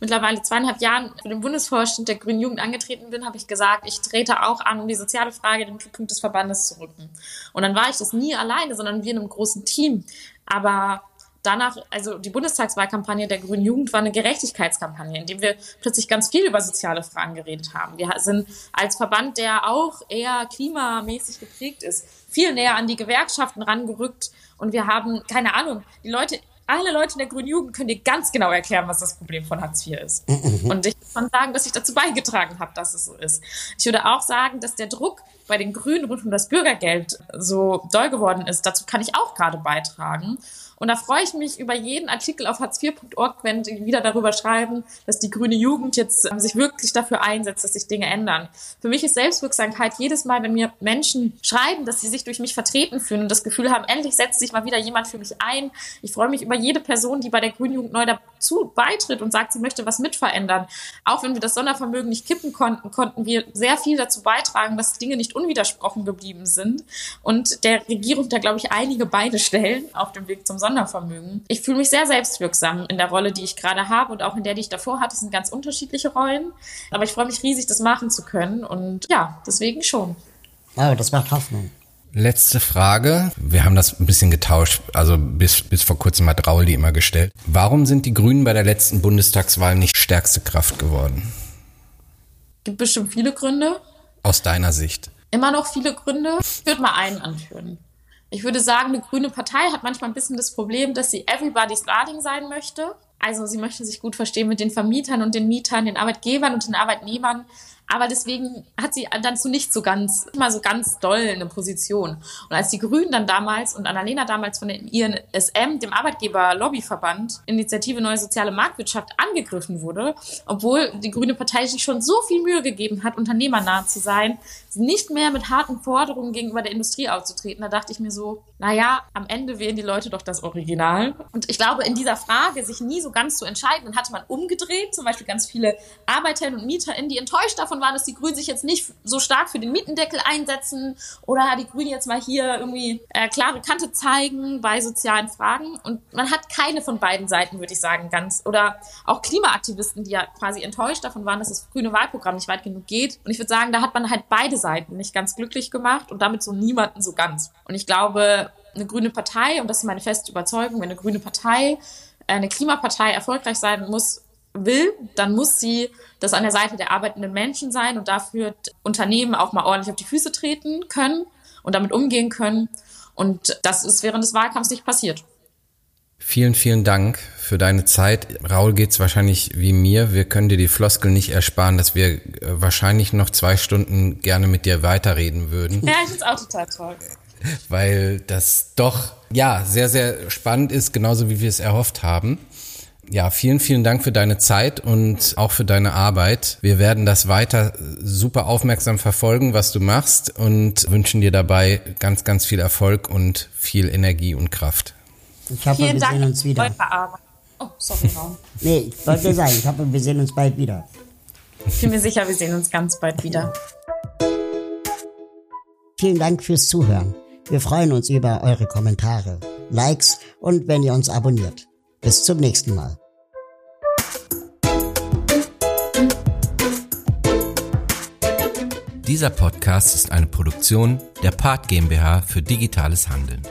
mittlerweile zweieinhalb Jahren für den Bundesvorstand der Grünen Jugend angetreten bin, habe ich gesagt, ich trete auch an, um die soziale Frage in den Mittelpunkt des Verbandes zu rücken. Und dann war ich das nie alleine, sondern wir in einem großen Team. Aber danach, also die Bundestagswahlkampagne der Grünen Jugend war eine Gerechtigkeitskampagne, in dem wir plötzlich ganz viel über soziale Fragen geredet haben. Wir sind als Verband, der auch eher klimamäßig geprägt ist, viel näher an die Gewerkschaften rangerückt und wir haben, keine Ahnung, die Leute alle Leute in der Grünen Jugend können dir ganz genau erklären, was das Problem von Hartz IV ist. Mhm. Und ich kann sagen, dass ich dazu beigetragen habe, dass es so ist. Ich würde auch sagen, dass der Druck bei den Grünen rund um das Bürgergeld so doll geworden ist. Dazu kann ich auch gerade beitragen. Und da freue ich mich über jeden Artikel auf hartz4.org, wenn die wieder darüber schreiben, dass die grüne Jugend jetzt ähm, sich wirklich dafür einsetzt, dass sich Dinge ändern. Für mich ist Selbstwirksamkeit jedes Mal, wenn mir Menschen schreiben, dass sie sich durch mich vertreten fühlen und das Gefühl haben, endlich setzt sich mal wieder jemand für mich ein. Ich freue mich über jede Person, die bei der grünen Jugend neu dazu beitritt und sagt, sie möchte was mitverändern. Auch wenn wir das Sondervermögen nicht kippen konnten, konnten wir sehr viel dazu beitragen, dass Dinge nicht unwidersprochen geblieben sind und der Regierung da, glaube ich, einige Beine stellen auf dem Weg zum Sondervermögen. Sondervermögen. Ich fühle mich sehr selbstwirksam in der Rolle, die ich gerade habe und auch in der, die ich davor hatte. Es sind ganz unterschiedliche Rollen. Aber ich freue mich riesig, das machen zu können. Und ja, deswegen schon. Oh, das macht Hoffnung. Letzte Frage. Wir haben das ein bisschen getauscht, also bis, bis vor kurzem hat Raul die immer gestellt. Warum sind die Grünen bei der letzten Bundestagswahl nicht stärkste Kraft geworden? Gibt bestimmt viele Gründe. Aus deiner Sicht? Immer noch viele Gründe. Ich würde mal einen anführen. Ich würde sagen, eine grüne Partei hat manchmal ein bisschen das Problem, dass sie everybody's darling sein möchte. Also sie möchte sich gut verstehen mit den Vermietern und den Mietern, den Arbeitgebern und den Arbeitnehmern. Aber deswegen hat sie dann zu nicht so ganz, immer so ganz doll eine Position. Und als die Grünen dann damals und Annalena damals von dem INSM, dem Arbeitgeber-Lobbyverband, Initiative Neue Soziale Marktwirtschaft, angegriffen wurde, obwohl die Grüne Partei sich schon so viel Mühe gegeben hat, unternehmernah zu sein, nicht mehr mit harten Forderungen gegenüber der Industrie aufzutreten, da dachte ich mir so, naja, am Ende wählen die Leute doch das Original. Und ich glaube, in dieser Frage, sich nie so ganz zu entscheiden, dann hatte man umgedreht, zum Beispiel ganz viele Arbeiterinnen und MieterInnen, die enttäuscht davon waren, dass die Grünen sich jetzt nicht so stark für den Mietendeckel einsetzen oder die Grünen jetzt mal hier irgendwie äh, klare Kante zeigen bei sozialen Fragen. Und man hat keine von beiden Seiten, würde ich sagen, ganz. Oder auch Klimaaktivisten, die ja quasi enttäuscht davon waren, dass das grüne Wahlprogramm nicht weit genug geht. Und ich würde sagen, da hat man halt beide Seiten nicht ganz glücklich gemacht und damit so niemanden so ganz. Und ich glaube, eine grüne Partei, und das ist meine feste Überzeugung, wenn eine grüne Partei, eine Klimapartei erfolgreich sein muss, will, dann muss sie das an der Seite der arbeitenden Menschen sein und dafür Unternehmen auch mal ordentlich auf die Füße treten können und damit umgehen können. Und das ist während des Wahlkampfs nicht passiert. Vielen, vielen Dank für deine Zeit. Raul geht's wahrscheinlich wie mir. Wir können dir die Floskel nicht ersparen, dass wir äh, wahrscheinlich noch zwei Stunden gerne mit dir weiterreden würden. Ja, ich find's auch total toll. Weil das doch, ja, sehr, sehr spannend ist, genauso wie wir es erhofft haben. Ja, vielen, vielen Dank für deine Zeit und auch für deine Arbeit. Wir werden das weiter super aufmerksam verfolgen, was du machst und wünschen dir dabei ganz, ganz viel Erfolg und viel Energie und Kraft. Ich hoffe, Vielen wir Dank. sehen uns wieder. Oh, sorry, Raum. Nee, ich wollte sagen, ich hoffe, wir sehen uns bald wieder. Ich bin mir sicher, wir sehen uns ganz bald wieder. Vielen Dank fürs Zuhören. Wir freuen uns über eure Kommentare, Likes und wenn ihr uns abonniert. Bis zum nächsten Mal. Dieser Podcast ist eine Produktion der Part GmbH für digitales Handeln.